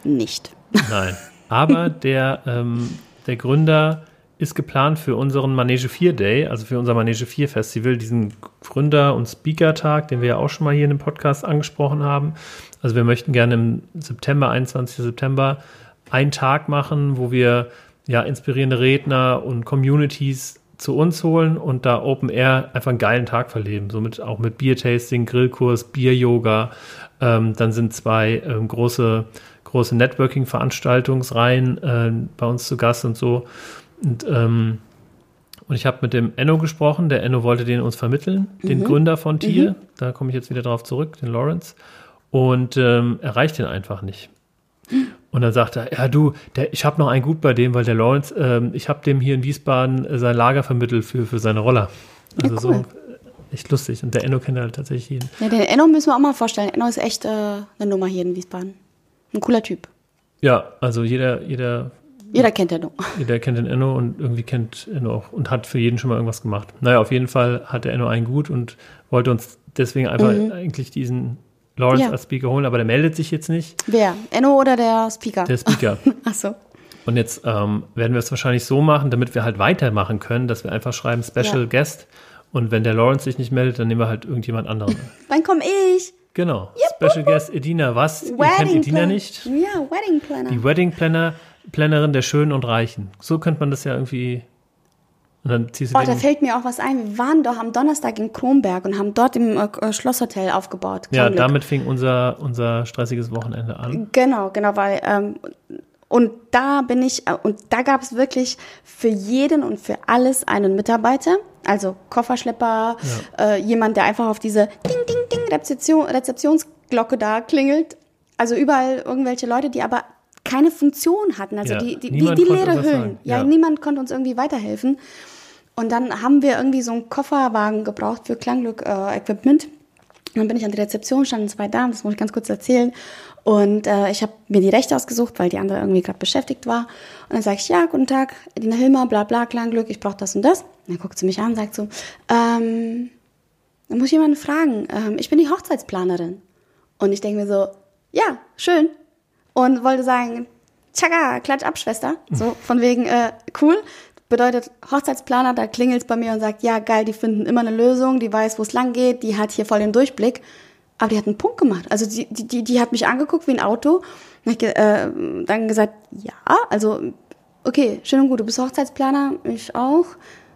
Nicht. Nein. Aber der, ähm, der Gründer ist geplant für unseren Manege 4 Day, also für unser Manege 4 Festival, diesen Gründer- und Speaker-Tag, den wir ja auch schon mal hier in dem Podcast angesprochen haben. Also wir möchten gerne im September, 21. September, einen Tag machen, wo wir ja inspirierende Redner und Communities zu uns holen und da Open Air einfach einen geilen Tag verleben. Somit auch mit Biertasting, Grillkurs, Bier-Yoga. Ähm, dann sind zwei ähm, große, große Networking-Veranstaltungsreihen äh, bei uns zu Gast und so. Und, ähm, und ich habe mit dem Enno gesprochen. Der Enno wollte den uns vermitteln, den Gründer von Tier. Da komme ich jetzt wieder drauf zurück, den Lawrence. Und ähm, erreicht den einfach nicht. Und dann sagt er, ja du, der, ich habe noch einen gut bei dem, weil der Lawrence, ähm, ich habe dem hier in Wiesbaden äh, sein Lager vermittelt für, für seine Roller. Also cool. so äh, echt lustig. Und der Enno kennt halt tatsächlich jeden. Ja, den Enno müssen wir auch mal vorstellen. Enno ist echt äh, eine Nummer hier in Wiesbaden. Ein cooler Typ. Ja, also jeder, jeder Jeder kennt Enno. Jeder kennt den Enno und irgendwie kennt Enno auch und hat für jeden schon mal irgendwas gemacht. Naja, auf jeden Fall hat der Enno einen gut und wollte uns deswegen einfach Mhm. eigentlich diesen Lawrence Ja. als Speaker holen, aber der meldet sich jetzt nicht, Wer? Enno oder der Speaker? der Speaker. Ach so. Und jetzt ähm, werden wir es wahrscheinlich so machen, damit wir halt weitermachen können, dass wir einfach schreiben Special Ja. Guest. Und wenn der Lawrence sich nicht meldet, dann nehmen wir halt irgendjemand anderen. Dann komme ich. Genau. Special Guest Edina. Was? Ihr kennt Edina Plan- nicht? Ja, Wedding Planner. Die Wedding Planner, Plannerin der Schönen und Reichen. So könnte man das ja irgendwie. Und dann ziehst du Oh, da fällt mir auch was ein. Wir waren doch am Donnerstag in Kronberg und haben dort im äh, äh, Schlosshotel aufgebaut. Ja, Klangglück. damit fing unser, unser stressiges Wochenende an. Genau, genau, weil ähm, und da bin ich äh, und da gab es wirklich für jeden und für alles einen Mitarbeiter, also Kofferschlepper, äh, jemand, der einfach auf diese Ding Ding Ding Rezeption, Rezeptionsglocke da klingelt. Also überall irgendwelche Leute, die aber keine Funktion hatten, also Ja, die die, die, die leere Hüllen. Ja, Ja. niemand konnte uns irgendwie weiterhelfen. Und dann haben wir irgendwie so einen Kofferwagen gebraucht für Klangglück-Equipment. Und dann bin ich an die Rezeption, standen zwei Damen, das muss ich ganz kurz erzählen. Und äh, ich habe mir die Rechte ausgesucht, weil die andere irgendwie gerade beschäftigt war. Und dann sage ich, ja, guten Tag, Edina Hilmer, bla bla, Klangglück, ich brauche das und das. Und dann guckt sie mich an und sagt so, ähm, dann muss ich jemanden fragen, ähm, ich bin die Hochzeitsplanerin. Und ich denke mir so, ja, schön. Und wollte sagen, tschakka, klatsch ab, Schwester. So, von wegen, äh, cool. Bedeutet, Hochzeitsplaner, da klingelt's bei mir und sagt, ja, geil, die finden immer eine Lösung, die weiß, wo es lang geht, die hat hier voll den Durchblick. Aber die hat einen Punkt gemacht. Also die, die, die, die hat mich angeguckt wie ein Auto. Und ich, äh, dann gesagt, ja, also, okay, schön und gut, du bist Hochzeitsplaner, ich auch.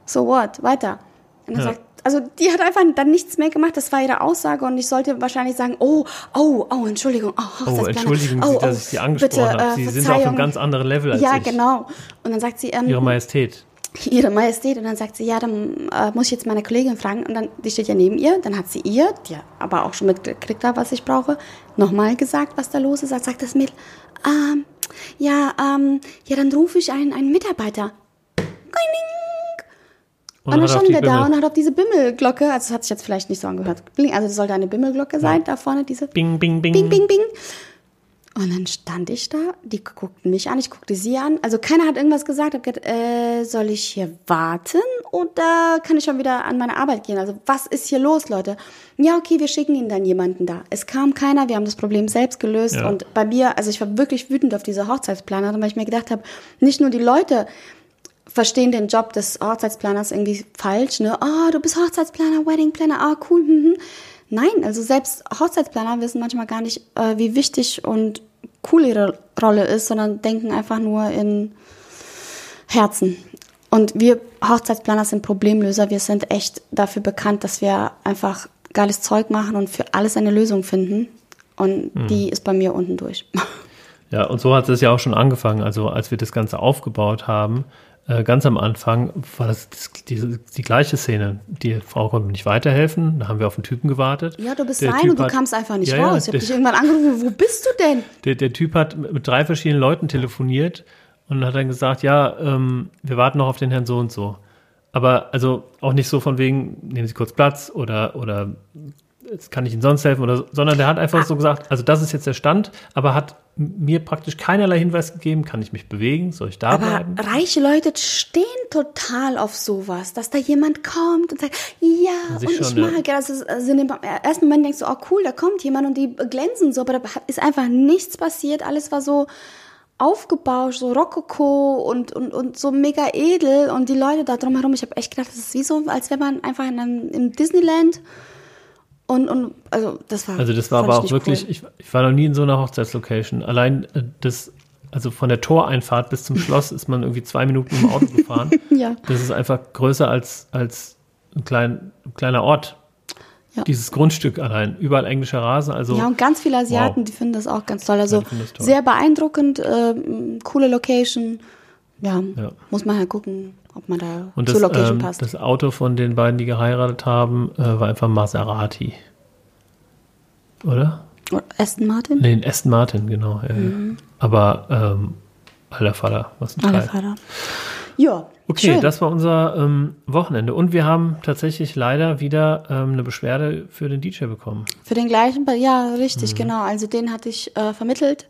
So what, weiter. Und dann Ja. sagt, also die hat einfach dann nichts mehr gemacht, das war ihre Aussage und ich sollte wahrscheinlich sagen, oh, oh, oh, Entschuldigung, oh, Oh, Hochzeitsplaner. entschuldigen Sie, dass ich Sie angesprochen bitte, habe. äh, Sie sind auf einem Verzeihung. ganz anderen Level als Ja, ich. genau. Und dann sagt sie, ähm, Ihre Majestät. Ihre Majestät. Und dann sagt sie, ja, dann äh, muss ich jetzt meine Kollegin fragen. Und dann, die steht ja neben ihr. Dann hat sie ihr, die aber auch schon mitgekriegt hat, was ich brauche, nochmal gesagt, was da los ist. Sagt, sagt das Mädel, ähm, ja, ähm, ja, dann rufe ich einen, einen Mitarbeiter. Und, dann hat auf stand der da und hat auf diese Bimmelglocke, also das hat sich jetzt vielleicht nicht so angehört, also das sollte eine Bimmelglocke sein, da vorne diese Bing, bing, bing. Bing, bing, bing. Und dann stand ich da, die guckten mich an, ich guckte sie an. Also keiner hat irgendwas gesagt. Hab gedacht, äh, soll ich hier warten oder kann ich schon wieder an meine Arbeit gehen? Also was ist hier los, Leute? Ja, okay, wir schicken Ihnen dann jemanden da. Es kam keiner, wir haben das Problem selbst gelöst. Ja. Und bei mir, also ich war wirklich wütend auf diese Hochzeitsplanerin, weil ich mir gedacht habe, nicht nur die Leute verstehen den Job des Hochzeitsplaners irgendwie falsch, ne? Ah, du bist Hochzeitsplaner, Wedding Planner, ah, cool. Hm, hm. Nein, also selbst Hochzeitsplaner wissen manchmal gar nicht, äh, wie wichtig und cool ihre Rolle ist, sondern denken einfach nur in Herzen. Und wir Hochzeitsplaner sind Problemlöser. Wir sind echt dafür bekannt, dass wir einfach geiles Zeug machen und für alles eine Lösung finden. Und die ist bei mir unten durch. Ja, und so hat es ja auch schon angefangen. Also als wir das Ganze aufgebaut haben, äh, ganz am Anfang war das, die, die gleiche Szene. Die Frau konnte mir nicht weiterhelfen. Da haben wir auf den Typen gewartet. Ja, du bist Der rein Typ und du hat- kamst einfach nicht Ja, raus. Ich habe dich irgendwann angerufen, wo bist du denn? Der, der Typ hat mit mit drei verschiedenen Leuten telefoniert und hat dann gesagt, ja, ähm, wir warten noch auf den Herrn so und so. Aber also auch nicht so von wegen, nehmen Sie kurz Platz oder, oder jetzt kann ich Ihnen sonst helfen oder so, sondern der hat einfach so gesagt, also das ist jetzt der Stand, aber hat mir praktisch keinerlei Hinweis gegeben, kann ich mich bewegen, soll ich da Aber bleiben? reiche Leute stehen total auf sowas, dass da jemand kommt und sagt, ja, und schon, ich ja. mag, also, also in dem ersten Moment denkst du, oh cool, da kommt jemand und die glänzen so, aber da ist einfach nichts passiert, alles war so aufgebauscht, so Rokoko und, und, und so mega edel und die Leute da drumherum, ich habe echt gedacht, das ist wie so, als wäre man einfach in einem, im Disneyland und, und also das war Also das war aber auch wirklich, cool. ich, ich war noch nie in so einer Hochzeitslocation. Allein äh, das, also von der Toreinfahrt bis zum Schloss ist man irgendwie zwei Minuten im Auto gefahren. Ja. Das ist einfach größer als, als ein, klein, ein kleiner Ort. Ja. Dieses Grundstück allein. Überall englischer Rasen. Also Ja, und ganz viele Asiaten, Wow. die finden das auch ganz toll. Also das toll. sehr beeindruckend, ähm, coole Location. Ja, Ja. muss man halt gucken, ob man da und zur das, Location ähm, passt. das Auto von den beiden, die geheiratet haben, äh, war einfach Maserati. Oder? Oder Aston Martin? Nee, ein Aston Martin, genau. Ja, Mhm. Aber ähm, alter Vater, was ein Alle Teil. Vater. Ja, Okay, schön. das war unser ähm, Wochenende. Und wir haben tatsächlich leider wieder ähm, eine Beschwerde für den DJ bekommen. Für den gleichen, ja, richtig, Mhm. genau. Also den hatte ich äh, vermittelt.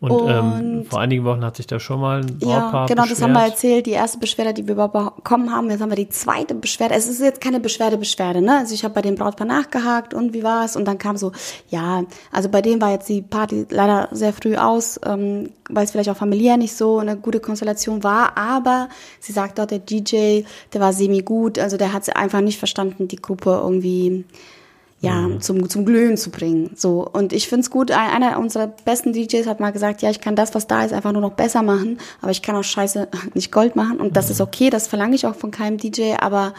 Und, ähm, vor einigen Wochen hat sich da schon mal ein Brautpaar Ja, genau, das beschwert. haben wir erzählt. Die erste Beschwerde, die wir überhaupt bekommen haben. Jetzt haben wir die zweite Beschwerde. Es ist jetzt keine Beschwerde, Beschwerde, ne? Also ich habe bei dem Brautpaar nachgehakt und wie war es? Und dann kam so, ja, also bei dem war jetzt die Party leider sehr früh aus, ähm, weil es vielleicht auch familiär nicht so eine gute Konstellation war. Aber sie sagt dort, der DJ, der war semi-gut. Also der hat einfach nicht verstanden, die Gruppe irgendwie ja, zum, zum Glühen zu bringen. So. Und ich find's gut, ein- einer unserer besten DJs hat mal gesagt, ja, ich kann das, was da ist, einfach nur noch besser machen, aber ich kann auch Scheiße nicht Gold machen. Und das ist okay, das verlange ich auch von keinem DJ, aber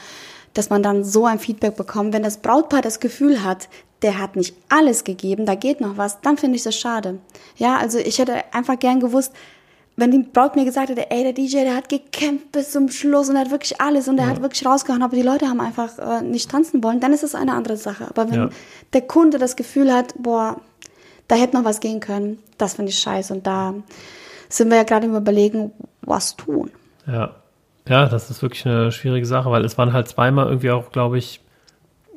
dass man dann so ein Feedback bekommt, wenn das Brautpaar das Gefühl hat, der hat nicht alles gegeben, da geht noch was, dann finde ich das schade. Ja, also ich hätte einfach gern gewusst, wenn die Braut mir gesagt hätte, ey, der DJ, der hat gekämpft bis zum Schluss und er hat wirklich alles und er hat wirklich rausgehauen, aber die Leute haben einfach äh, nicht tanzen wollen, dann ist das eine andere Sache. Aber wenn Ja. der Kunde das Gefühl hat, boah, da hätte noch was gehen können, das finde ich scheiße. Und da sind wir ja gerade im Überlegen, was tun. Ja. ja, das ist wirklich eine schwierige Sache, weil es waren halt zweimal irgendwie auch, glaube ich,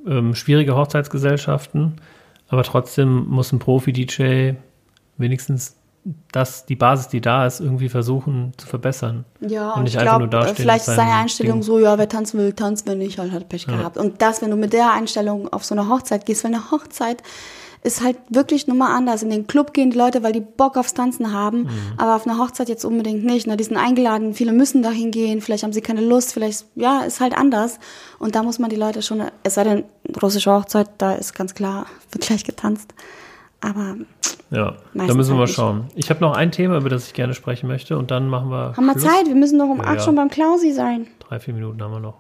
ähm, schwierige Hochzeitsgesellschaften, aber trotzdem muss ein Profi-DJ wenigstens das, die Basis, die da ist, irgendwie versuchen zu verbessern. Ja, Und nicht ich einfach glaube, nur dastehen vielleicht ist seine Einstellung Ding. so, ja, wer tanzen will, tanzt, wenn nicht, halt hat Pech gehabt. Und das, wenn du mit der Einstellung auf so eine Hochzeit gehst, weil eine Hochzeit ist halt wirklich nur mal anders. In den Club gehen die Leute, weil die Bock aufs Tanzen haben, Mhm. aber auf einer Hochzeit jetzt unbedingt nicht. Ne? Die sind eingeladen, viele müssen dahin gehen, vielleicht haben sie keine Lust, vielleicht, ja, ist halt anders. Und da muss man die Leute schon, es sei denn, russische Hochzeit, da ist ganz klar, wird gleich getanzt. Aber Ja, da müssen wir mal halt nicht. schauen. Ich habe noch ein Thema, über das ich gerne sprechen möchte und dann machen wir. haben wir Schluss. Zeit? Wir müssen doch um Ja, acht ja. schon beim Klausi sein. Drei, vier Minuten haben wir noch.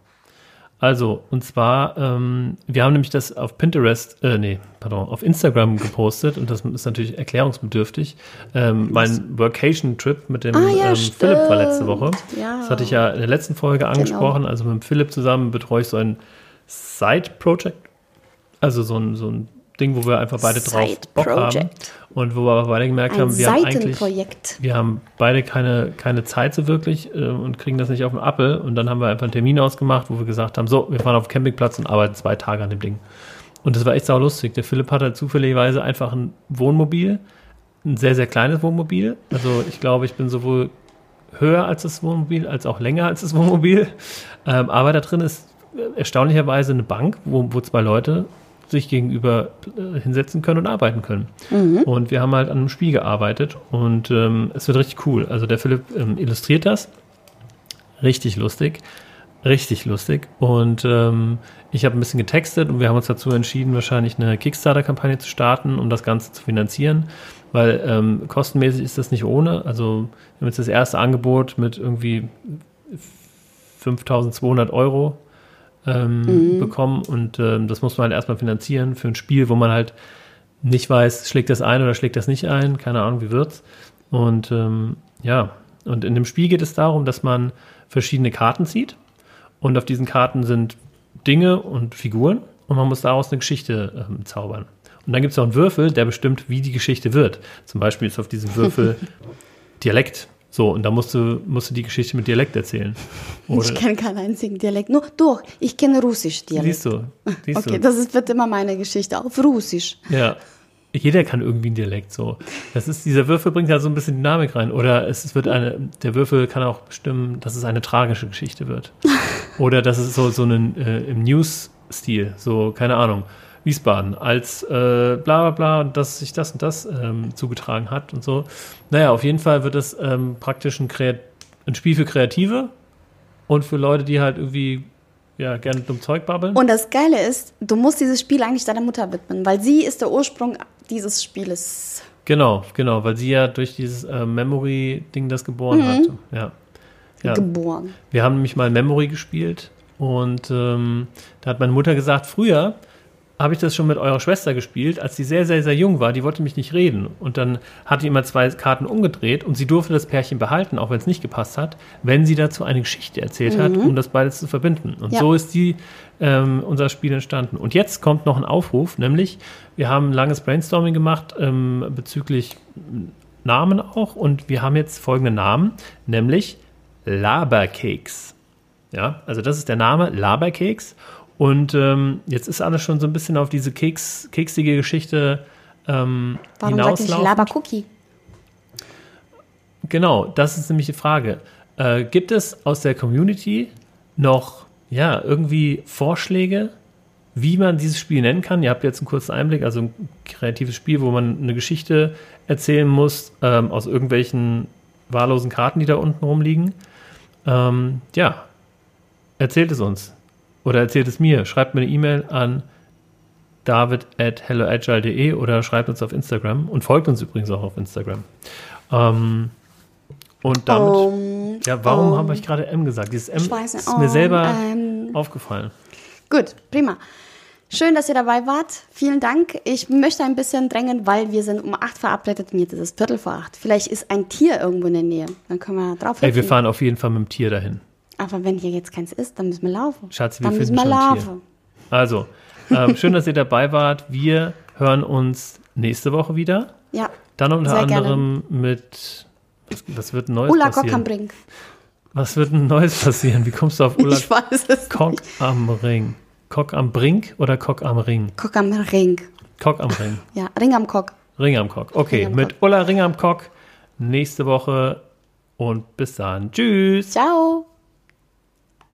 Also, und zwar, ähm, wir haben nämlich das auf Pinterest, äh, nee, pardon, auf Instagram gepostet und das ist natürlich erklärungsbedürftig. Ähm, mein Workation-Trip mit dem Ah, ja, ähm, Philipp war letzte. Woche. Ja. Das hatte ich ja in der letzten Folge angesprochen. Also mit dem Philipp zusammen betreue ich so ein Side-Project. Also so ein, so ein Ding, wo wir einfach beide drauf Bock haben. Und wo wir aber beide gemerkt Ein haben, wir haben eigentlich wir haben beide keine, keine Zeit so wirklich äh, und kriegen das nicht auf den Appel. Und dann haben wir einfach einen Termin ausgemacht, wo wir gesagt haben, so, wir fahren auf den Campingplatz und arbeiten zwei Tage an dem Ding. Und das war echt sau lustig. Der Philipp hatte zufälligerweise einfach ein Wohnmobil, ein sehr, sehr kleines Wohnmobil. Also ich glaube, ich bin sowohl höher als das Wohnmobil, als auch länger als das Wohnmobil. Ähm, aber da drin ist erstaunlicherweise eine Bank, wo, wo zwei Leute sich gegenüber äh, hinsetzen können und arbeiten können. Und wir haben halt an einem Spiel gearbeitet und ähm, es wird richtig cool. Also der Philipp ähm, illustriert das. Richtig lustig. Richtig lustig. Und ähm, ich habe ein bisschen getextet und wir haben uns dazu entschieden, wahrscheinlich eine Kickstarter-Kampagne zu starten, um das Ganze zu finanzieren. Weil ähm, kostenmäßig ist das nicht ohne. Also wir haben jetzt das erste Angebot mit irgendwie 5200 Euro ähm, bekommen und ähm, das muss man halt erstmal finanzieren für ein Spiel, wo man halt nicht weiß, schlägt das ein oder schlägt das nicht ein, keine Ahnung, wie wird's. Und ähm, ja, und in dem Spiel geht es darum, dass man verschiedene Karten zieht und auf diesen Karten sind Dinge und Figuren und man muss daraus eine Geschichte ähm, zaubern. Und dann gibt es auch einen Würfel, der bestimmt, wie die Geschichte wird. Zum Beispiel ist auf diesem Würfel Dialekt. So, und da musst du, musst du die Geschichte mit Dialekt erzählen. Oder, Ich kenne keinen einzigen Dialekt. Nur, doch, ich kenne Russisch Dialekt. siehst du, siehst Okay, du. das ist, wird immer meine Geschichte. Auf Russisch. Ja. Jeder kann irgendwie einen Dialekt so. Das ist, dieser Würfel bringt ja so ein bisschen Dynamik rein. Oder es wird eine, der Würfel kann auch bestimmen, dass es eine tragische Geschichte wird. Oder dass es so, so einen, äh, im News-Stil, so, keine Ahnung, Wiesbaden, als äh, bla bla bla und dass sich das und das ähm, zugetragen hat und so. Naja, auf jeden Fall wird es ähm, praktisch ein, Kreat ein Spiel für Kreative und für Leute, die halt irgendwie ja, gerne dumm Zeug babbeln. Und das Geile ist, du musst dieses Spiel eigentlich deiner Mutter widmen, weil sie ist der Ursprung dieses Spieles. Genau, genau, weil sie ja durch dieses äh, Memory-Ding das geboren Mhm. hat. Ja. ja. Geboren. Wir haben nämlich mal Memory gespielt und ähm, da hat meine Mutter gesagt, früher habe ich das schon mit eurer Schwester gespielt, als sie sehr, sehr, sehr jung war. Die wollte mich nicht reden. Und dann hat die immer zwei Karten umgedreht und sie durfte das Pärchen behalten, auch wenn es nicht gepasst hat, wenn sie dazu eine Geschichte erzählt hat, um das beides zu verbinden. Und Ja. so ist die, ähm, unser Spiel entstanden. Und jetzt kommt noch ein Aufruf, nämlich wir haben ein langes Brainstorming gemacht ähm, bezüglich Namen auch und wir haben jetzt folgende Namen, nämlich Laberkeks. Ja, also das ist der Name, Laberkeks. Und ähm, jetzt ist alles schon so ein bisschen auf diese Keks, keksige Geschichte ähm, Warum nicht hinauslaufend. Labercookie? Genau, das ist nämlich die Frage. Äh, gibt es aus der Community noch ja, irgendwie Vorschläge, wie man dieses Spiel nennen kann? Ihr habt jetzt einen kurzen Einblick, also ein kreatives Spiel, wo man eine Geschichte erzählen muss ähm, aus irgendwelchen wahllosen Karten, die da unten rumliegen. Ähm, ja, erzählt es uns. Oder erzählt es mir. Schreibt mir eine E-Mail an david at helloagile.de oder schreibt uns auf Instagram und folgt uns übrigens auch auf Instagram. Ähm, und damit, Um, ja, warum um, habe ich gerade M gesagt? Dieses M weiß ist mir um, selber ähm. aufgefallen. Gut, prima. Schön, dass ihr dabei wart. Vielen Dank. Ich möchte ein bisschen drängen, weil wir sind um acht verabredet und jetzt ist es Viertel vor acht. Vielleicht ist ein Tier irgendwo in der Nähe. Dann können wir drauf Ey, wir fahren auf jeden Fall mit dem Tier dahin. Aber wenn hier jetzt keins ist, dann müssen wir laufen. Schatzi, wir dann müssen finden wir schon ein laufen. Tier. Also, ähm, schön, dass ihr dabei wart. Wir hören uns nächste Woche wieder. Ja. Dann unter Sehr gerne. anderem mit. Was, was wird Neues Ulla Kock am passieren? Brink. Was wird denn Neues passieren? Wie kommst du auf Ulla Ich weiß es Kock nicht. am Ring? Kock am Brink oder Kock am Ring? Kock am Ring. Kock am Ring. Ja, Ring am Kock. Ring am Kock. Okay, Ring am mit Ulla Ring am Kock nächste Woche und bis dann. Tschüss. Ciao.